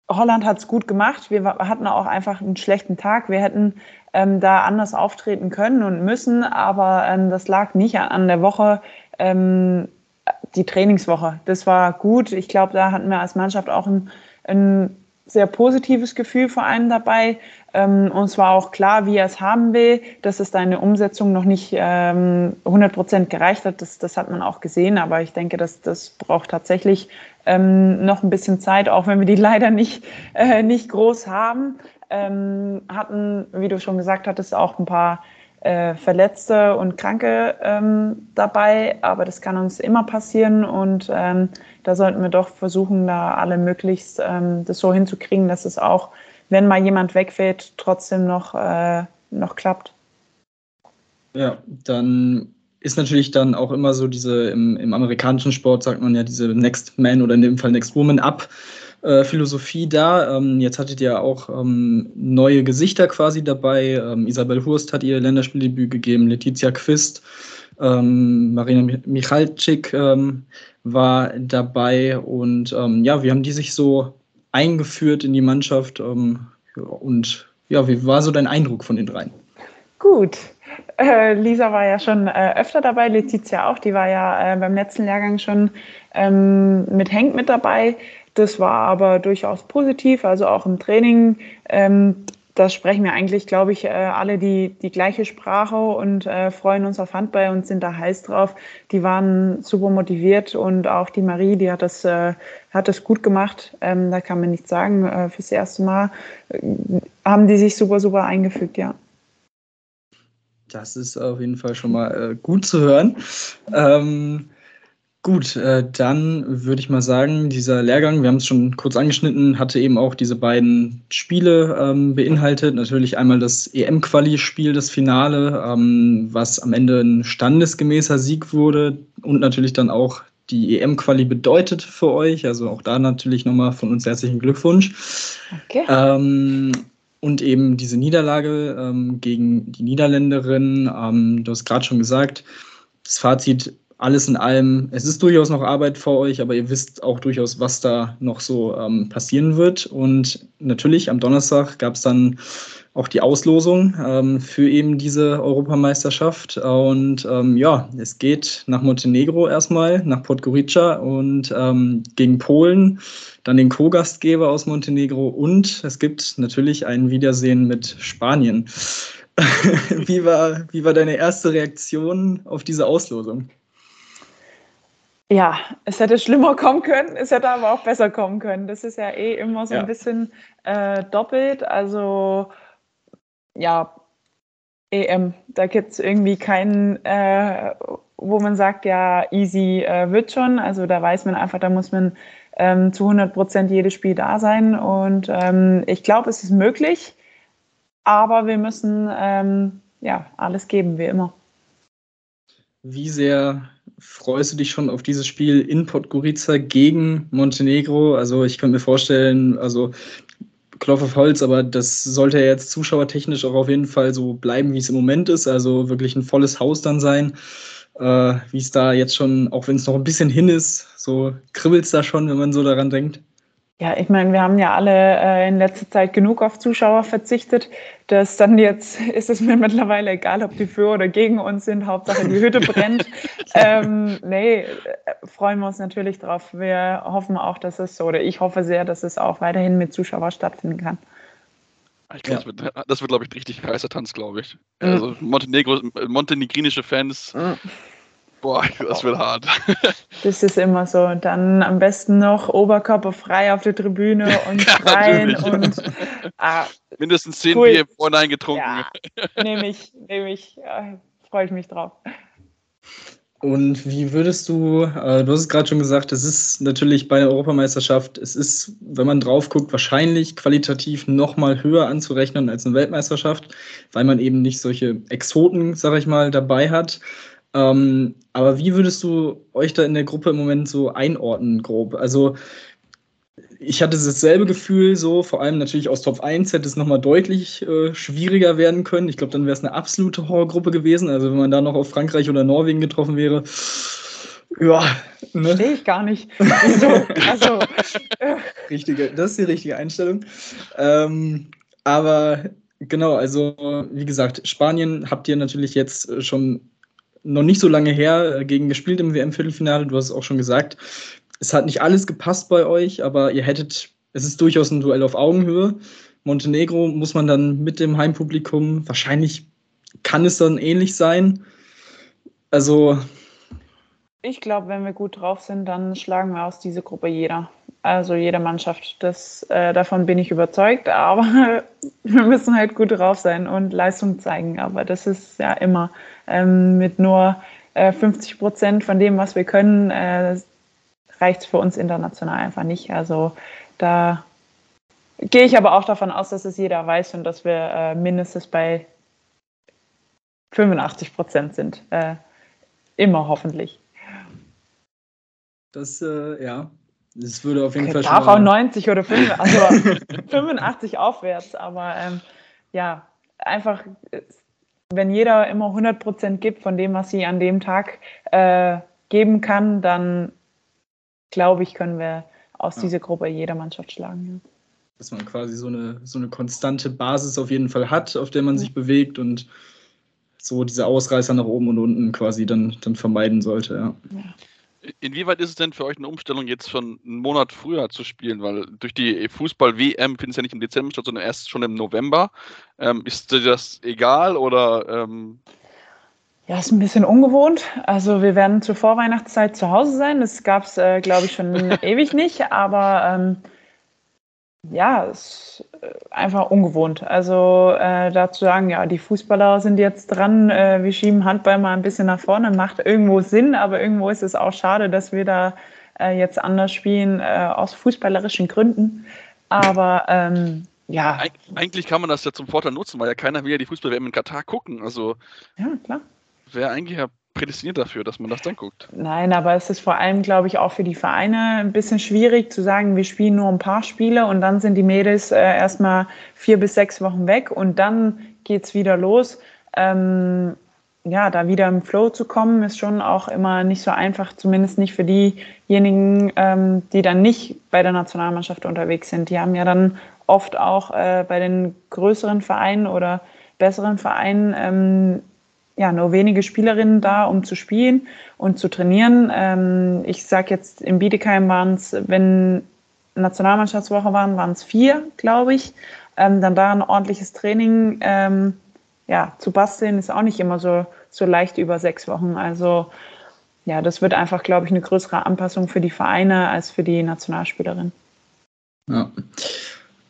Speaker 3: Holland hat es gut gemacht. Wir hatten auch einfach einen schlechten Tag. Wir hätten ähm, da anders auftreten können und müssen, aber ähm, das lag nicht an der Woche, ähm, die Trainingswoche. Das war gut. Ich glaube, da hatten wir als Mannschaft auch ein, ein sehr positives Gefühl vor allem dabei. Ähm, und es war auch klar, wie er es haben will, dass es da in der Umsetzung noch nicht ähm, 100 Prozent gereicht hat. Das, das hat man auch gesehen. Aber ich denke, dass das braucht tatsächlich ähm, noch ein bisschen Zeit, auch wenn wir die leider nicht, äh, nicht groß haben. Ähm, hatten, wie du schon gesagt hattest, auch ein paar äh, Verletzte und Kranke ähm, dabei, aber das kann uns immer passieren und ähm, da sollten wir doch versuchen, da alle möglichst ähm, das so hinzukriegen, dass es auch, wenn mal jemand wegfällt, trotzdem noch, äh, noch klappt.
Speaker 1: Ja, dann ist natürlich dann auch immer so diese, im, im amerikanischen Sport sagt man ja diese Next Man oder in dem Fall Next Woman Up. Äh, Philosophie da. Ähm, jetzt hattet ihr auch ähm, neue Gesichter quasi dabei. Ähm, Isabel Hurst hat ihr Länderspieldebüt gegeben, Letizia Quist, ähm, Marina Michalczyk ähm, war dabei und ähm, ja, wie haben die sich so eingeführt in die Mannschaft und ja, wie war so dein Eindruck von den dreien?
Speaker 3: Gut, äh, Lisa war ja schon äh, öfter dabei, Letizia auch, die war ja beim letzten Lehrgang schon mit Henk mit dabei. Das war aber durchaus positiv, also auch im Training. Ähm, da sprechen wir eigentlich, glaube ich, äh, alle die, die gleiche Sprache und äh, freuen uns auf Handball und sind da heiß drauf. Die waren super motiviert und auch die Marie, die hat das, äh, hat das gut gemacht. Ähm, da kann man nichts sagen. Äh, fürs erste Mal äh, haben die sich super, super eingefügt, ja.
Speaker 1: Das ist auf jeden Fall schon mal äh, gut zu hören. Ähm, Gut, äh, dann würde ich mal sagen, dieser Lehrgang, wir haben es schon kurz angeschnitten, hatte eben auch diese beiden Spiele ähm, beinhaltet. Natürlich einmal das EM-Quali-Spiel, das Finale, ähm, was am Ende ein standesgemäßer Sieg wurde und natürlich dann auch die EM-Quali bedeutet für euch. Also auch da natürlich nochmal von uns herzlichen Glückwunsch. Okay. Ähm, und eben diese Niederlage ähm, gegen die Niederländerin. Ähm, du hast gerade schon gesagt, das Fazit alles in allem, es ist durchaus noch Arbeit vor euch, aber ihr wisst auch durchaus, was da noch so ähm, passieren wird. Und natürlich am Donnerstag gab es dann auch die Auslosung ähm, für eben diese Europameisterschaft. Und ähm, ja, es geht nach Montenegro erstmal, nach Podgorica und ähm, gegen Polen, dann den Co-Gastgeber aus Montenegro und es gibt natürlich ein Wiedersehen mit Spanien. wie, war, wie war deine erste Reaktion auf diese Auslosung?
Speaker 3: Ja, es hätte schlimmer kommen können, es hätte aber auch besser kommen können. Das ist ja eh immer so ja. ein bisschen äh, doppelt. Also ja, EM, da gibt es irgendwie keinen, äh, wo man sagt, ja, easy äh, wird schon. Also da weiß man einfach, da muss man ähm, zu 100 Prozent jedes Spiel da sein. Und ähm, ich glaube, es ist möglich, aber wir müssen ähm, ja alles geben, wie immer.
Speaker 1: Wie sehr freust du dich schon auf dieses Spiel in Podgorica gegen Montenegro? Also ich könnte mir vorstellen, also Klopf auf Holz, aber das sollte ja jetzt zuschauertechnisch auch auf jeden Fall so bleiben, wie es im Moment ist. Also wirklich ein volles Haus dann sein. Äh, wie es da jetzt schon, auch wenn es noch ein bisschen hin ist, so kribbelt es da schon, wenn man so daran denkt.
Speaker 3: Ja, ich meine, wir haben ja alle äh, in letzter Zeit genug auf Zuschauer verzichtet, dass dann jetzt ist es mir mittlerweile egal, ob die für oder gegen uns sind. Hauptsache die Hütte brennt. ähm, nee, äh, freuen wir uns natürlich drauf. Wir hoffen auch, dass es oder ich hoffe sehr, dass es auch weiterhin mit Zuschauern stattfinden kann.
Speaker 2: Ich glaube, ja. das wird, das wird glaube ich, ein richtig heißer Tanz, glaube ich. Mhm. Also Montenegro, montenegrinische Fans. Mhm Boah, das wird hart.
Speaker 3: Das ist immer so. Dann am besten noch Oberkörper frei auf der Tribüne und schreien ja, und.
Speaker 2: Ah, Mindestens zehn cool. Bier vornein getrunken.
Speaker 3: Ja, nehme ich, nehme ich. Ja, Freue ich mich drauf.
Speaker 1: Und wie würdest du, äh, du hast es gerade schon gesagt, es ist natürlich bei der Europameisterschaft, es ist, wenn man drauf guckt, wahrscheinlich qualitativ noch mal höher anzurechnen als eine Weltmeisterschaft, weil man eben nicht solche Exoten, sag ich mal, dabei hat. Ähm, aber wie würdest du euch da in der Gruppe im Moment so einordnen, grob? Also ich hatte dasselbe Gefühl, so vor allem natürlich aus Top 1 hätte es nochmal deutlich äh, schwieriger werden können. Ich glaube, dann wäre es eine absolute Horrorgruppe gewesen. Also wenn man da noch auf Frankreich oder Norwegen getroffen wäre, ja.
Speaker 3: Ne? Stehe ich gar nicht. so, also,
Speaker 1: äh. richtige, das ist die richtige Einstellung. Ähm, aber genau, also wie gesagt, Spanien habt ihr natürlich jetzt schon noch nicht so lange her äh, gegen gespielt im WM-Viertelfinale. Du hast es auch schon gesagt es hat nicht alles gepasst bei euch, aber ihr hättet, es ist durchaus ein Duell auf Augenhöhe. Montenegro muss man dann mit dem Heimpublikum, wahrscheinlich kann es dann ähnlich sein. Also.
Speaker 3: Ich glaube, wenn wir gut drauf sind, dann schlagen wir aus dieser Gruppe jeder. Also jede Mannschaft. Das, äh, davon bin ich überzeugt. Aber wir müssen halt gut drauf sein und Leistung zeigen. Aber das ist ja immer ähm, mit nur äh, 50 Prozent von dem, was wir können, äh, reicht es für uns international einfach nicht. Also da gehe ich aber auch davon aus, dass es jeder weiß und dass wir äh, mindestens bei 85 Prozent sind. Äh, immer hoffentlich.
Speaker 1: Das, äh, ja, das würde auf jeden
Speaker 3: okay,
Speaker 1: Fall schon.
Speaker 3: Darf auch 90 oder 5, also 85 aufwärts, aber ähm, ja, einfach, wenn jeder immer 100 Prozent gibt von dem, was sie an dem Tag äh, geben kann, dann glaube ich, können wir aus ja. dieser Gruppe jede Mannschaft schlagen. Ja.
Speaker 1: Dass man quasi so eine, so eine konstante Basis auf jeden Fall hat, auf der man ja. sich bewegt und so diese Ausreißer nach oben und unten quasi dann, dann vermeiden sollte. Ja.
Speaker 2: Inwieweit ist es denn für euch eine Umstellung, jetzt schon einen Monat früher zu spielen? Weil durch die Fußball-WM findet es ja nicht im Dezember statt, sondern erst schon im November. Ähm, ist dir das egal oder ähm,
Speaker 3: ja, ist ein bisschen ungewohnt. Also wir werden zur Vorweihnachtszeit zu Hause sein. Das gab es, äh, glaube ich, schon ewig nicht. Aber ähm, ja, es ist äh, einfach ungewohnt. Also äh, dazu sagen, ja, die Fußballer sind jetzt dran, äh, wir schieben Handball mal ein bisschen nach vorne, macht irgendwo Sinn, aber irgendwo ist es auch schade, dass wir da äh, jetzt anders spielen, äh, aus fußballerischen Gründen. Aber ähm, ja.
Speaker 2: Eig eigentlich kann man das ja zum Vorteil nutzen, weil ja keiner will ja die Fußball-WM in Katar gucken. Also
Speaker 3: ja, klar
Speaker 2: wäre eigentlich ja prädestiniert dafür, dass man das dann guckt.
Speaker 3: Nein, aber es ist vor allem, glaube ich, auch für die Vereine ein bisschen schwierig zu sagen, wir spielen nur ein paar Spiele und dann sind die Mädels äh, erstmal vier bis sechs Wochen weg und dann geht es wieder los. Ähm, ja, da wieder im Flow zu kommen, ist schon auch immer nicht so einfach, zumindest nicht für diejenigen, ähm, die dann nicht bei der Nationalmannschaft unterwegs sind. Die haben ja dann oft auch äh, bei den größeren Vereinen oder besseren Vereinen ähm, ja, nur wenige Spielerinnen da, um zu spielen und zu trainieren. Ähm, ich sage jetzt, in Bietigheim waren es, wenn Nationalmannschaftswoche waren, waren es vier, glaube ich. Ähm, dann da ein ordentliches Training ähm, ja, zu basteln, ist auch nicht immer so, so leicht über sechs Wochen. Also ja, das wird einfach, glaube ich, eine größere Anpassung für die Vereine als für die Nationalspielerin.
Speaker 1: Ja.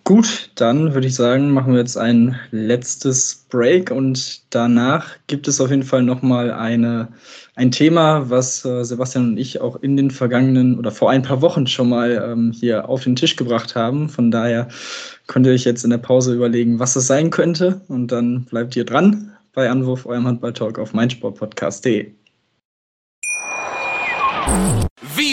Speaker 1: Gut, dann würde ich sagen, machen wir jetzt ein letztes Break und danach gibt es auf jeden Fall nochmal ein Thema, was äh, Sebastian und ich auch in den vergangenen oder vor ein paar Wochen schon mal ähm, hier auf den Tisch gebracht haben. Von daher könnt ihr euch jetzt in der Pause überlegen, was es sein könnte und dann bleibt ihr dran bei Anwurf, eurem Handball-Talk auf meinsportpodcast.de.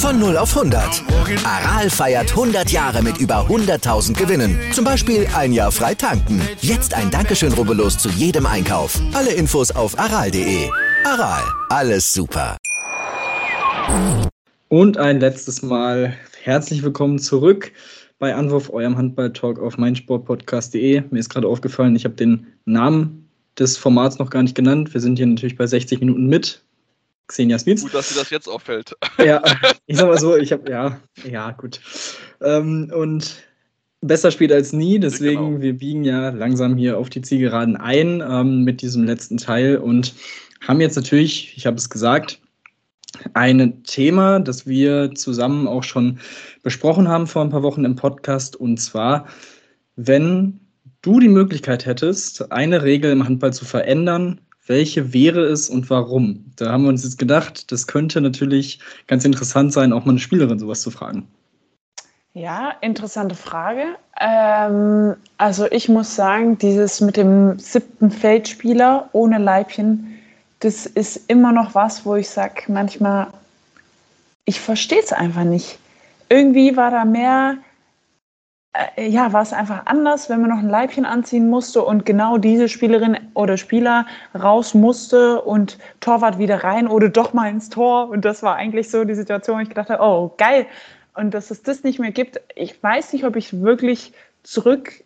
Speaker 4: Von 0 auf 100. Aral feiert 100 Jahre mit über 100.000 Gewinnen. Zum Beispiel ein Jahr frei tanken. Jetzt ein Dankeschön, rubbellos zu jedem Einkauf. Alle Infos auf aral.de. Aral, alles super.
Speaker 1: Und ein letztes Mal herzlich willkommen zurück bei Anwurf, eurem Handball-Talk auf meinsportpodcast.de. Mir ist gerade aufgefallen, ich habe den Namen des Formats noch gar nicht genannt. Wir sind hier natürlich bei 60 Minuten mit Xenia Smith.
Speaker 2: Gut, dass dir das jetzt auffällt.
Speaker 1: Ja, ich sag mal so, ich habe, ja, ja, gut. Ähm, und besser spät als nie, deswegen, genau. wir biegen ja langsam hier auf die Zielgeraden ein ähm, mit diesem letzten Teil und haben jetzt natürlich, ich habe es gesagt, ein Thema, das wir zusammen auch schon besprochen haben vor ein paar Wochen im Podcast, und zwar, wenn du die Möglichkeit hättest, eine Regel im Handball zu verändern, welche wäre es und warum? Da haben wir uns jetzt gedacht, das könnte natürlich ganz interessant sein, auch mal eine Spielerin sowas zu fragen.
Speaker 3: Ja, interessante Frage. Ähm, also ich muss sagen, dieses mit dem siebten Feldspieler ohne Leibchen, das ist immer noch was, wo ich sage, manchmal, ich verstehe es einfach nicht. Irgendwie war da mehr, ja, war es einfach anders, wenn man noch ein Leibchen anziehen musste und genau diese Spielerin oder Spieler raus musste und Torwart wieder rein oder doch mal ins Tor. Und das war eigentlich so die Situation, wo ich gedacht habe, oh, geil. Und dass es das nicht mehr gibt, ich weiß nicht, ob ich wirklich zurück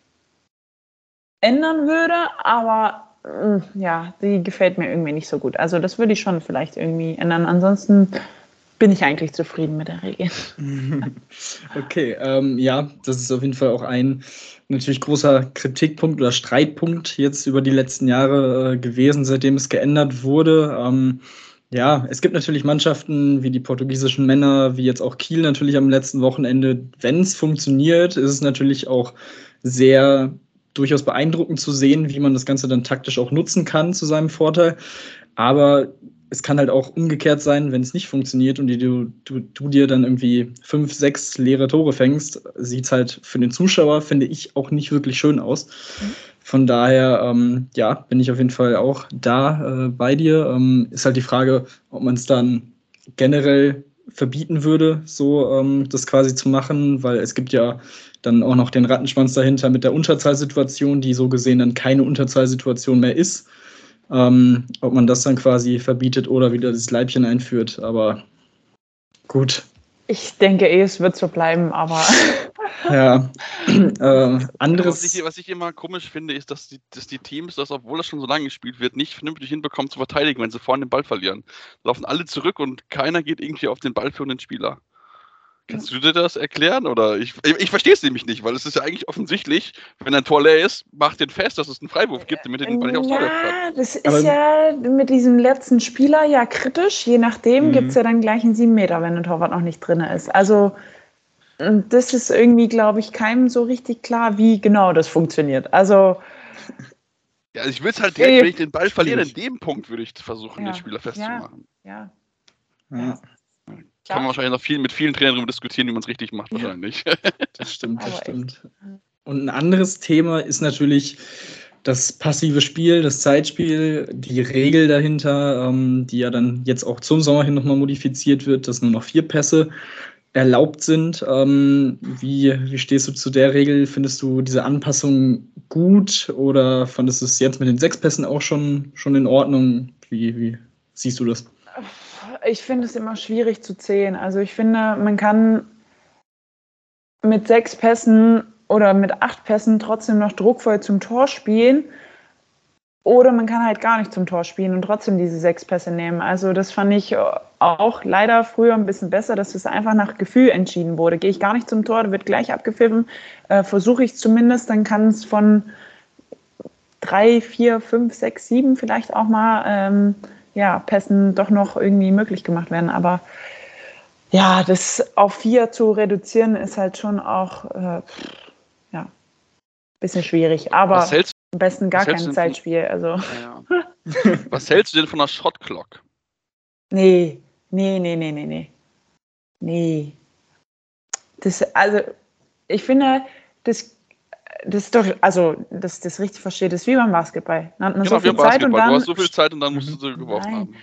Speaker 3: ändern würde, aber hm, ja, die gefällt mir irgendwie nicht so gut. Also das würde ich schon vielleicht irgendwie ändern. Ansonsten bin ich eigentlich zufrieden mit der Regel.
Speaker 1: Okay, ähm, ja, das ist auf jeden Fall auch ein natürlich großer Kritikpunkt oder Streitpunkt jetzt über die letzten Jahre äh, gewesen, seitdem es geändert wurde. Ähm, ja, es gibt natürlich Mannschaften wie die portugiesischen Männer, wie jetzt auch Kiel natürlich am letzten Wochenende. Wenn es funktioniert, ist es natürlich auch sehr durchaus beeindruckend zu sehen, wie man das Ganze dann taktisch auch nutzen kann zu seinem Vorteil. Aber es kann halt auch umgekehrt sein, wenn es nicht funktioniert und du, du, du dir dann irgendwie fünf, sechs leere Tore fängst, sieht es halt für den Zuschauer, finde ich, auch nicht wirklich schön aus. Mhm. Von daher, ähm, ja, bin ich auf jeden Fall auch da äh, bei dir. Ähm, ist halt die Frage, ob man es dann generell verbieten würde, so ähm, das quasi zu machen, weil es gibt ja dann auch noch den Rattenschwanz dahinter mit der Unterzahlsituation, die so gesehen dann keine Unterzahlsituation mehr ist. Ähm, ob man das dann quasi verbietet oder wieder das Leibchen einführt, aber gut.
Speaker 3: Ich denke eh, es wird so bleiben, aber.
Speaker 1: ja. Äh, anderes.
Speaker 2: Was ich, was ich, immer komisch finde, ist, dass die, dass die Teams das, obwohl das schon so lange gespielt wird, nicht vernünftig hinbekommen zu verteidigen, wenn sie vorne den Ball verlieren. Laufen alle zurück und keiner geht irgendwie auf den Ball für den Spieler. Kannst du dir das erklären? Oder ich, ich, ich verstehe es nämlich nicht, weil es ist ja eigentlich offensichtlich, wenn ein Tor leer ist, macht den fest, dass es einen Freiwurf gibt, damit er den Ball nicht aufs Tor
Speaker 3: Ja, das ist Aber ja mit diesem letzten Spieler ja kritisch. Je nachdem mhm. gibt es ja dann gleich einen 7 Meter, wenn ein Torwart noch nicht drin ist. Also das ist irgendwie, glaube ich, keinem so richtig klar, wie genau das funktioniert. Also
Speaker 2: ja, also ich würde es halt direkt, wenn ich den Ball verliere, in dem Punkt würde ich versuchen, ja. den Spieler festzumachen.
Speaker 3: ja.
Speaker 2: ja. ja. Klar. Kann man wahrscheinlich noch viel, mit vielen Trainern darüber diskutieren, wie man es richtig macht, wahrscheinlich.
Speaker 1: Das stimmt, das Aber stimmt. Echt. Und ein anderes Thema ist natürlich das passive Spiel, das Zeitspiel, die Regel dahinter, ähm, die ja dann jetzt auch zum Sommer hin nochmal modifiziert wird, dass nur noch vier Pässe erlaubt sind. Ähm, wie, wie stehst du zu der Regel? Findest du diese Anpassung gut oder fandest du es jetzt mit den sechs Pässen auch schon, schon in Ordnung? Wie, wie siehst du das?
Speaker 3: Ich finde es immer schwierig zu zählen. Also ich finde, man kann mit sechs Pässen oder mit acht Pässen trotzdem noch druckvoll zum Tor spielen. Oder man kann halt gar nicht zum Tor spielen und trotzdem diese sechs Pässe nehmen. Also das fand ich auch leider früher ein bisschen besser, dass es einfach nach Gefühl entschieden wurde. Gehe ich gar nicht zum Tor, wird gleich abgepfiffen. Äh, Versuche ich zumindest, dann kann es von drei, vier, fünf, sechs, sieben vielleicht auch mal ähm, ja, Pässen doch noch irgendwie möglich gemacht werden. Aber ja, das auf vier zu reduzieren ist halt schon auch äh, ja, ein bisschen schwierig. Aber am besten gar kein Zeitspiel. Also. Ja.
Speaker 2: was hältst du denn von der Shot Clock?
Speaker 3: Nee, nee, nee, nee, nee, nee. Nee. Das, also, ich finde, das das ist doch, also, dass das richtig verstehe, das ist wie beim Basketball.
Speaker 2: Dann hat man genau, so viel Zeit und dann. Du hast so viel Zeit und dann musst du sie geworfen haben.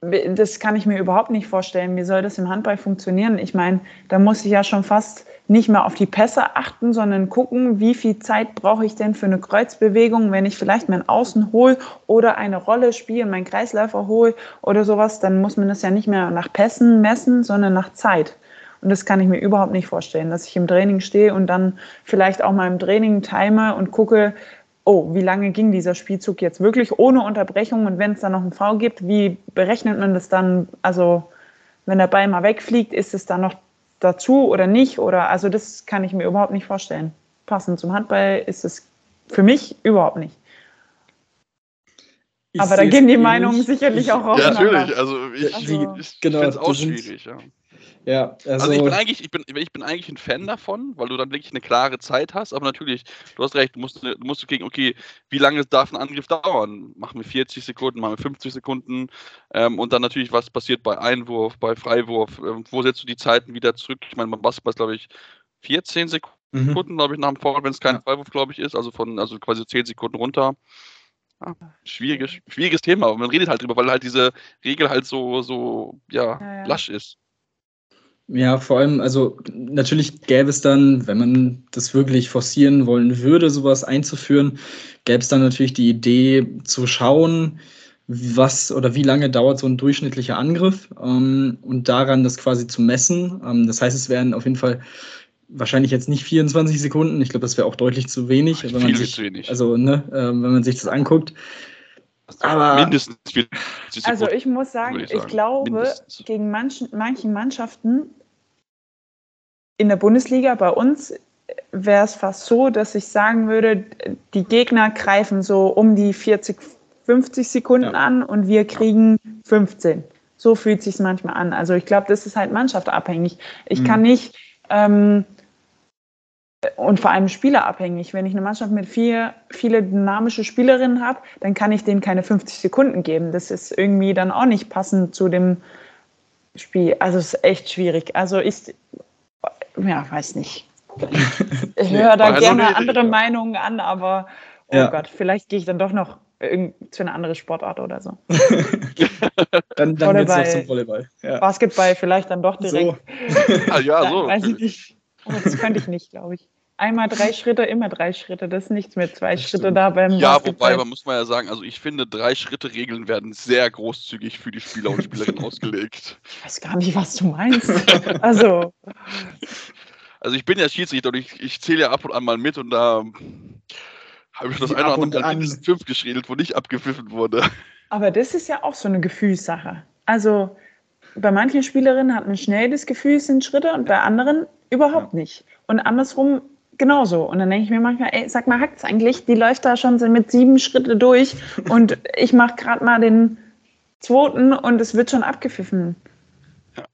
Speaker 3: Das kann ich mir überhaupt nicht vorstellen. Wie soll das im Handball funktionieren? Ich meine, da muss ich ja schon fast nicht mehr auf die Pässe achten, sondern gucken, wie viel Zeit brauche ich denn für eine Kreuzbewegung, wenn ich vielleicht mein Außen hole oder eine Rolle spiele, meinen Kreisläufer hole oder sowas, dann muss man das ja nicht mehr nach Pässen messen, sondern nach Zeit. Und das kann ich mir überhaupt nicht vorstellen, dass ich im Training stehe und dann vielleicht auch mal im Training time und gucke, oh, wie lange ging dieser Spielzug jetzt wirklich ohne Unterbrechung und wenn es dann noch einen Foul gibt, wie berechnet man das dann? Also wenn der Ball mal wegfliegt, ist es dann noch dazu oder nicht? Oder also das kann ich mir überhaupt nicht vorstellen. Passend zum Handball ist es für mich überhaupt nicht. Ich Aber da gehen die Meinungen sicherlich auch
Speaker 2: auf. Ja, natürlich. Also ich, also, ich genau, finde es auch schwierig. Ja. Ja, also, also, ich bin eigentlich, ich bin, ich bin eigentlich ein Fan davon, weil du dann wirklich eine klare Zeit hast, aber natürlich, du hast recht, du musst, du musst gucken, okay, wie lange darf ein Angriff dauern? Machen wir 40 Sekunden, machen wir 50 Sekunden ähm, und dann natürlich, was passiert bei Einwurf, bei Freiwurf, ähm, wo setzt du die Zeiten wieder zurück? Ich meine, beim Basketball ist, glaube ich, 14 Sekunden, mhm. glaube ich, nach dem Foul, wenn es kein ja. Freiwurf, glaube ich, ist, also von, also quasi 10 Sekunden runter. Ja, schwieriges, schwieriges Thema, aber man redet halt drüber, weil halt diese Regel halt so, so ja, ja, ja. lasch ist.
Speaker 1: Ja, vor allem, also natürlich gäbe es dann, wenn man das wirklich forcieren wollen würde, sowas einzuführen, gäbe es dann natürlich die Idee zu schauen, was oder wie lange dauert so ein durchschnittlicher Angriff ähm, und daran das quasi zu messen. Ähm, das heißt, es wären auf jeden Fall wahrscheinlich jetzt nicht 24 Sekunden. Ich glaube, das wäre auch deutlich zu wenig, wenn man sich, also ne, äh, wenn man sich das anguckt.
Speaker 3: Aber mindestens 40 Sekunden, Also ich muss sagen, ich, sagen. ich, glaube, mindestens. gegen manchen, manchen Mannschaften in der Bundesliga bei uns wäre es fast so, dass ich sagen würde, die Gegner greifen so um die 40, 50 Sekunden ja. an und wir kriegen 15. So fühlt sich manchmal an. Also ich glaube, das ist halt mannschaftabhängig. Ich mhm. kann nicht ähm, und vor allem spielerabhängig. Wenn ich eine Mannschaft mit vier, viele dynamische Spielerinnen habe, dann kann ich denen keine 50 Sekunden geben. Das ist irgendwie dann auch nicht passend zu dem Spiel. Also es ist echt schwierig. Also ich, ja, weiß nicht. Ich höre da gerne andere. Meinungen an, aber oh ja. Gott, vielleicht gehe ich dann doch noch zu einer anderen Sportart oder so. dann dann wird es zum Volleyball. Ja. Basketball vielleicht dann doch direkt.
Speaker 2: So. ah, ja, so.
Speaker 3: Weiß ich nicht. Aber das könnte ich nicht, glaube ich. Einmal drei Schritte, immer drei Schritte. Das ist nichts mit zwei das Schritte stimmt. da beim
Speaker 2: Ja, Basketball. wobei, man muss mal ja sagen, also ich finde, drei Schritte Regeln werden sehr großzügig für die Spieler und Spielerinnen ausgelegt.
Speaker 3: Ich weiß gar nicht, was du meinst. Also.
Speaker 2: Also ich bin ja Schiedsrichter und ich, ich zähle ja ab und an mal mit und da habe ich das eine oder andere Mal fünf geschrieben, wo nicht abgepfiffen wurde.
Speaker 3: Aber das ist ja auch so eine Gefühlssache. Also bei manchen Spielerinnen hat man schnell das Gefühl, es sind Schritte und bei anderen überhaupt ja. nicht. Und andersrum genauso. Und dann denke ich mir manchmal, ey, sag mal, hackt's eigentlich? Die läuft da schon mit sieben Schritte durch und ich mache gerade mal den zweiten und es wird schon abgepfiffen.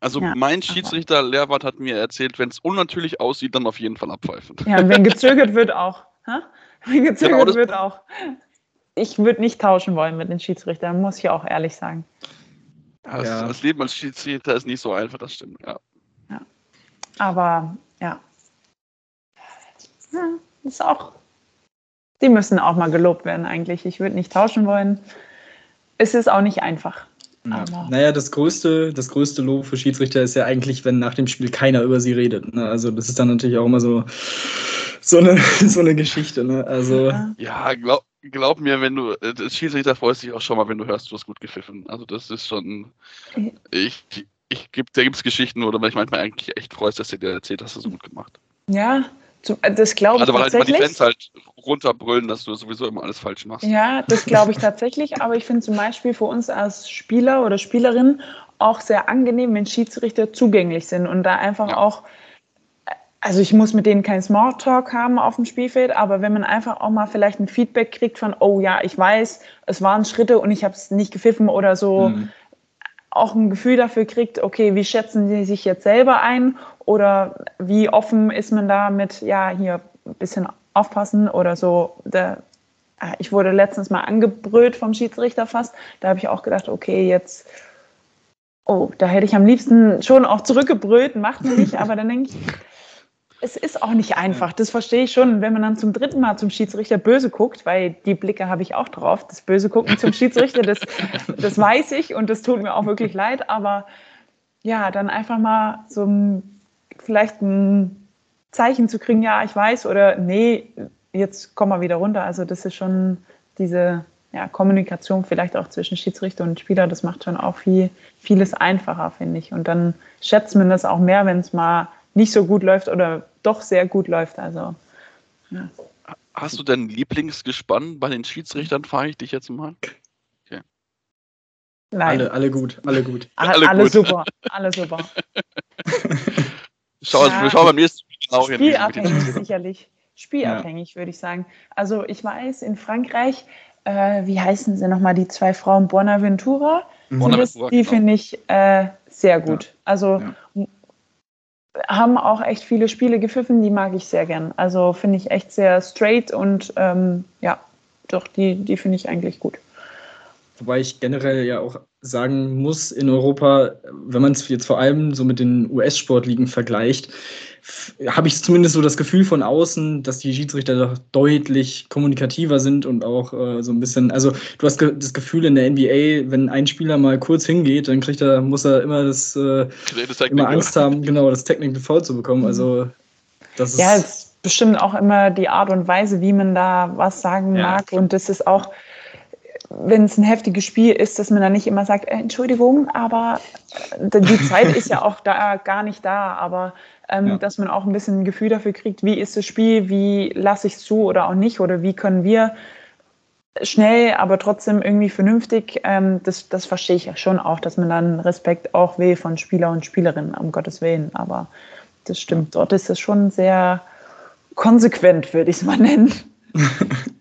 Speaker 2: Also ja, mein Schiedsrichter Lehrwart hat mir erzählt, wenn es unnatürlich aussieht, dann auf jeden Fall abpfeifen.
Speaker 3: Ja, wenn gezögert wird auch. Ha? Wenn gezögert genau, wird auch. Ich würde nicht tauschen wollen mit den Schiedsrichtern, muss ich auch ehrlich sagen.
Speaker 2: Das, ja. das Leben als Schiedsrichter ist nicht so einfach, das stimmt, ja.
Speaker 3: ja. Aber ja. Ja. Ist auch. Die müssen auch mal gelobt werden, eigentlich. Ich würde nicht tauschen wollen. Es ist auch nicht einfach.
Speaker 1: Ja. Naja, das größte, das größte Lob für Schiedsrichter ist ja eigentlich, wenn nach dem Spiel keiner über sie redet. Ne? Also das ist dann natürlich auch immer so, so, eine, so eine Geschichte. Ne? Also,
Speaker 2: ja, glaub, glaub mir, wenn du, das äh, Schiedsrichter freust sich auch schon mal, wenn du hörst, du hast gut gepfiffen. Also das ist schon, ich, ich gibt, da gibt es Geschichten, wo du mich manchmal eigentlich echt freust, dass du dir erzählt hast, hast du so gut gemacht.
Speaker 3: Ja, das glaube ich also, weil tatsächlich.
Speaker 2: halt die Fans halt runterbrüllen, dass du sowieso immer alles falsch machst.
Speaker 3: Ja, das glaube ich tatsächlich. Aber ich finde zum Beispiel für uns als Spieler oder Spielerin auch sehr angenehm, wenn Schiedsrichter zugänglich sind und da einfach ja. auch also ich muss mit denen keinen Smalltalk haben auf dem Spielfeld, aber wenn man einfach auch mal vielleicht ein Feedback kriegt von, oh ja, ich weiß, es waren Schritte und ich habe es nicht gepfiffen oder so, mhm. auch ein Gefühl dafür kriegt, okay, wie schätzen sie sich jetzt selber ein oder wie offen ist man da mit, ja, hier ein bisschen aufpassen oder so. Der, ah, ich wurde letztens mal angebrüllt vom Schiedsrichter fast, da habe ich auch gedacht, okay, jetzt Oh, da hätte ich am liebsten schon auch zurückgebrüllt, macht man nicht, aber dann denke ich, es ist auch nicht einfach, das verstehe ich schon. Wenn man dann zum dritten Mal zum Schiedsrichter böse guckt, weil die Blicke habe ich auch drauf, das böse Gucken zum Schiedsrichter, das, das weiß ich und das tut mir auch wirklich leid, aber ja, dann einfach mal so ein, vielleicht ein Zeichen zu kriegen, ja, ich weiß oder nee, jetzt komm mal wieder runter. Also das ist schon diese ja, Kommunikation vielleicht auch zwischen Schiedsrichter und Spieler, das macht schon auch viel, vieles einfacher, finde ich. Und dann schätzt man das auch mehr, wenn es mal nicht so gut läuft oder doch sehr gut läuft. Also,
Speaker 2: ja. Hast du denn Lieblingsgespann bei den Schiedsrichtern, frage ich dich jetzt mal.
Speaker 1: Okay. Nein. Alle, alle gut, alle gut.
Speaker 3: alle, alle gut. super, alle super.
Speaker 2: Schau, ja, schau beim nächsten
Speaker 3: Spiel auch Spielabhängig sicherlich. Spielabhängig, ja. würde ich sagen. Also ich weiß, in Frankreich, äh, wie heißen sie nochmal, die zwei Frauen Bonaventura? Bonaventura die genau. finde ich äh, sehr gut. Ja. Also haben auch echt viele Spiele gepfiffen, die mag ich sehr gern. Also finde ich echt sehr straight und ähm, ja, doch, die, die finde ich eigentlich gut.
Speaker 1: Wobei ich generell ja auch sagen muss, in Europa, wenn man es jetzt vor allem so mit den US-Sportligen vergleicht, habe ich zumindest so das Gefühl von außen, dass die Schiedsrichter doch deutlich kommunikativer sind und auch äh, so ein bisschen, also du hast ge das Gefühl in der NBA, wenn ein Spieler mal kurz hingeht, dann kriegt er, muss er immer das, äh, immer Angst haben, genau, das Technical Foul zu bekommen. Also das ist.
Speaker 3: Ja, es ist bestimmt auch immer die Art und Weise, wie man da was sagen ja. mag. Und das ist auch, wenn es ein heftiges Spiel ist, dass man dann nicht immer sagt, äh, Entschuldigung, aber äh, die Zeit ist ja auch da gar nicht da, aber ähm, ja. dass man auch ein bisschen ein Gefühl dafür kriegt, wie ist das Spiel, wie lasse ich es zu oder auch nicht oder wie können wir schnell, aber trotzdem irgendwie vernünftig, ähm, das, das verstehe ich ja schon auch, dass man dann Respekt auch will von Spieler und Spielerinnen, um Gottes Willen, aber das stimmt, dort ist es schon sehr konsequent, würde ich es mal nennen.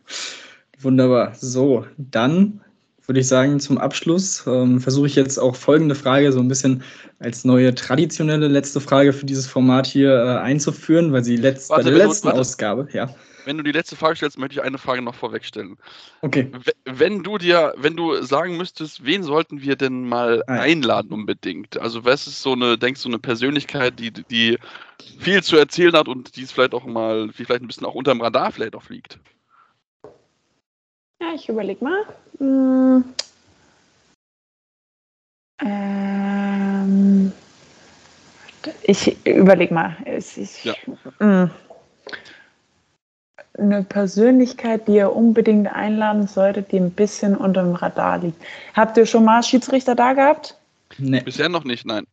Speaker 1: Wunderbar. So, dann würde ich sagen, zum Abschluss ähm, versuche ich jetzt auch folgende Frage so ein bisschen als neue traditionelle letzte Frage für dieses Format hier äh, einzuführen, weil sie letzt, warte, bei der letzten warte. Ausgabe, ja.
Speaker 2: Wenn du die letzte Frage stellst, möchte ich eine Frage noch vorwegstellen.
Speaker 1: Okay.
Speaker 2: Wenn du dir, wenn du sagen müsstest, wen sollten wir denn mal ah, einladen unbedingt? Also was ist so eine, denkst du, eine Persönlichkeit, die, die viel zu erzählen hat und die es vielleicht auch mal, vielleicht ein bisschen auch unterm Radar vielleicht auch fliegt?
Speaker 3: Ja, ich überlege mal. Hm. Ähm, ich überlege mal. Ich, ja. Hm. Eine Persönlichkeit, die ihr unbedingt einladen solltet, die ein bisschen unter dem Radar liegt. Habt ihr schon mal Schiedsrichter da gehabt?
Speaker 2: Nee. Bisher noch nicht, nein.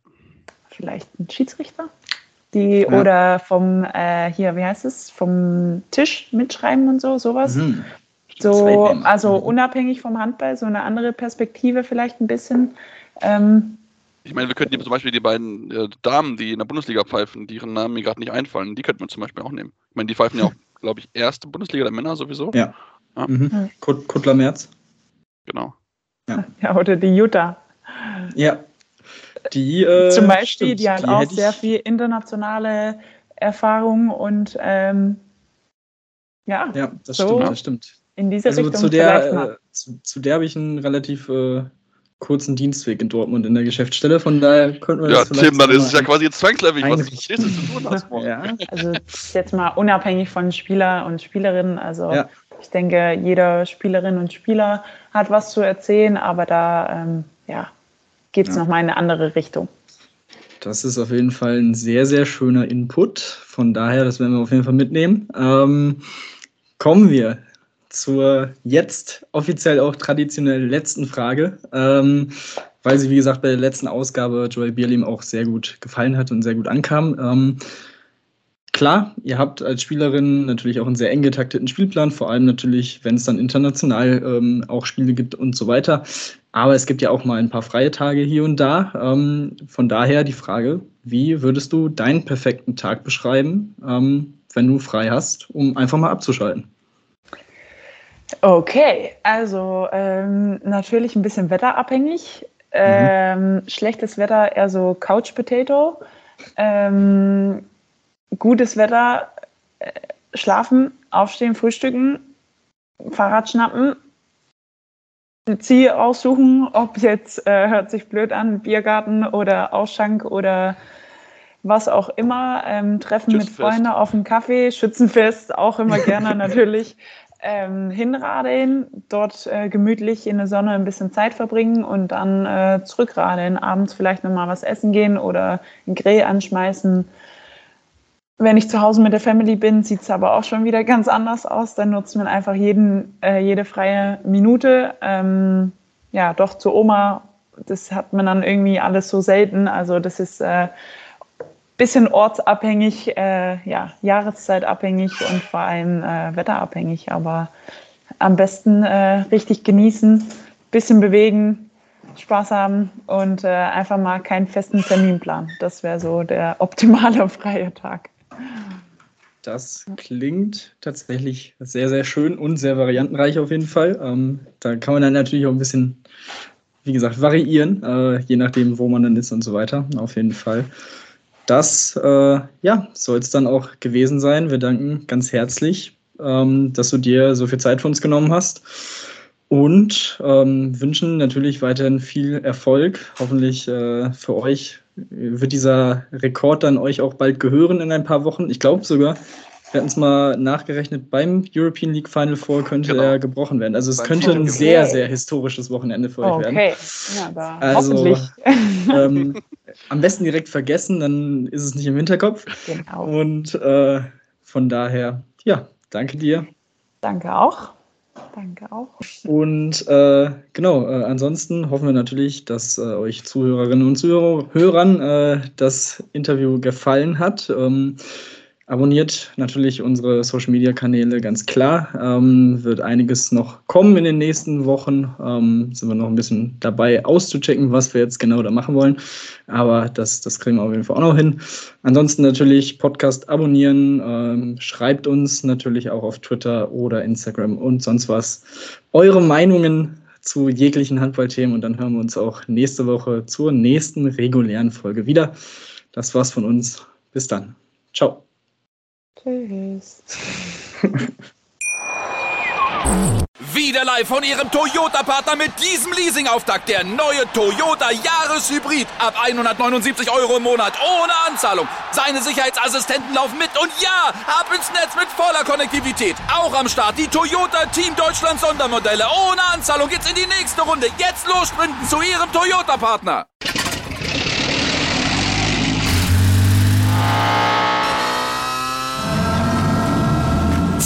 Speaker 3: Vielleicht ein Schiedsrichter? Die ja. oder vom äh, hier, wie heißt es, vom Tisch mitschreiben und so, sowas. Mhm. So, also unabhängig vom Handball, so eine andere Perspektive vielleicht ein bisschen. Ähm,
Speaker 2: ich meine, wir könnten zum Beispiel die beiden äh, Damen, die in der Bundesliga pfeifen, die ihren Namen mir gerade nicht einfallen, die könnten wir zum Beispiel auch nehmen. Ich meine, die pfeifen ja auch, glaube ich, erste Bundesliga der Männer sowieso.
Speaker 1: Ja. ja. Mhm. Kuttler Merz.
Speaker 2: Genau.
Speaker 3: Ja. ja, oder die Jutta.
Speaker 1: Ja. Die, äh,
Speaker 3: Zum Beispiel, stimmt, die hat die auch sehr viel internationale Erfahrung und ähm, ja.
Speaker 1: Ja, das so. stimmt, das stimmt
Speaker 3: in diese also Richtung
Speaker 1: zu der, äh, zu, zu, der habe ich einen relativ äh, kurzen Dienstweg in Dortmund in der Geschäftsstelle, von daher könnten wir
Speaker 2: ja, das Tim, dann ist es ja quasi jetzt zwangsläufig, was du zu tun hast.
Speaker 3: ja. Also jetzt mal unabhängig von Spieler und Spielerinnen, also ja. ich denke, jeder Spielerin und Spieler hat was zu erzählen, aber da ähm, ja, geht es ja. nochmal in eine andere Richtung.
Speaker 1: Das ist auf jeden Fall ein sehr, sehr schöner Input. Von daher, das werden wir auf jeden Fall mitnehmen. Ähm, kommen wir zur jetzt offiziell auch traditionell letzten Frage, ähm, weil sie, wie gesagt, bei der letzten Ausgabe Joel Bierlim auch sehr gut gefallen hat und sehr gut ankam. Ähm, klar, ihr habt als Spielerin natürlich auch einen sehr eng getakteten Spielplan, vor allem natürlich, wenn es dann international ähm, auch Spiele gibt und so weiter. Aber es gibt ja auch mal ein paar freie Tage hier und da. Ähm, von daher die Frage, wie würdest du deinen perfekten Tag beschreiben, ähm, wenn du frei hast, um einfach mal abzuschalten?
Speaker 3: Okay, also ähm, natürlich ein bisschen wetterabhängig. Ähm, mhm. Schlechtes Wetter eher so Couch Potato. Ähm, gutes Wetter, äh, schlafen, aufstehen, frühstücken, Fahrrad schnappen, Ziel aussuchen, ob jetzt, äh, hört sich blöd an, Biergarten oder Ausschank oder was auch immer, ähm, Treffen mit Freunden auf dem Kaffee, Schützenfest, auch immer gerne natürlich ähm, hinradeln, dort äh, gemütlich in der Sonne ein bisschen Zeit verbringen und dann äh, zurückradeln, abends vielleicht nochmal was essen gehen oder einen Grill anschmeißen. Wenn ich zu Hause mit der Family bin, sieht es aber auch schon wieder ganz anders aus. Dann nutzt man einfach jeden, äh, jede freie Minute. Ähm, ja, doch zur Oma, das hat man dann irgendwie alles so selten. Also das ist äh, bisschen ortsabhängig, äh, ja, jahreszeitabhängig und vor allem äh, wetterabhängig. Aber am besten äh, richtig genießen, bisschen bewegen, Spaß haben und äh, einfach mal keinen festen Terminplan. Das wäre so der optimale freie Tag.
Speaker 1: Das klingt tatsächlich sehr, sehr schön und sehr variantenreich auf jeden Fall. Ähm, da kann man dann natürlich auch ein bisschen, wie gesagt, variieren, äh, je nachdem, wo man dann ist und so weiter. Auf jeden Fall. Das äh, ja, soll es dann auch gewesen sein. Wir danken ganz herzlich, ähm, dass du dir so viel Zeit für uns genommen hast und ähm, wünschen natürlich weiterhin viel Erfolg. Hoffentlich äh, für euch wird dieser Rekord dann euch auch bald gehören in ein paar Wochen. Ich glaube sogar, wir hatten es mal nachgerechnet, beim European League Final Four könnte genau. er gebrochen werden. Also es beim könnte ein sehr, sehr historisches Wochenende für euch okay. werden. Okay, ja, also ähm, am besten direkt vergessen, dann ist es nicht im Hinterkopf. Genau. Und äh, von daher, ja, danke dir.
Speaker 3: Danke auch. Danke auch.
Speaker 1: Und äh, genau, äh, ansonsten hoffen wir natürlich, dass äh, euch Zuhörerinnen und Zuhörern äh, das Interview gefallen hat. Ähm, Abonniert natürlich unsere Social Media Kanäle, ganz klar. Ähm, wird einiges noch kommen in den nächsten Wochen. Ähm, sind wir noch ein bisschen dabei auszuchecken, was wir jetzt genau da machen wollen. Aber das, das kriegen wir auf jeden Fall auch noch hin. Ansonsten natürlich Podcast abonnieren. Ähm, schreibt uns natürlich auch auf Twitter oder Instagram und sonst was. Eure Meinungen zu jeglichen Handballthemen und dann hören wir uns auch nächste Woche zur nächsten regulären Folge wieder. Das war's von uns. Bis dann. Ciao. Tschüss.
Speaker 5: Wieder live von Ihrem Toyota-Partner mit diesem Leasing-Auftakt. Der neue Toyota Jahreshybrid. Ab 179 Euro im Monat. Ohne Anzahlung. Seine Sicherheitsassistenten laufen mit. Und ja, ab ins Netz mit voller Konnektivität. Auch am Start die Toyota Team Deutschland Sondermodelle. Ohne Anzahlung geht's in die nächste Runde. Jetzt los sprinten zu Ihrem Toyota-Partner.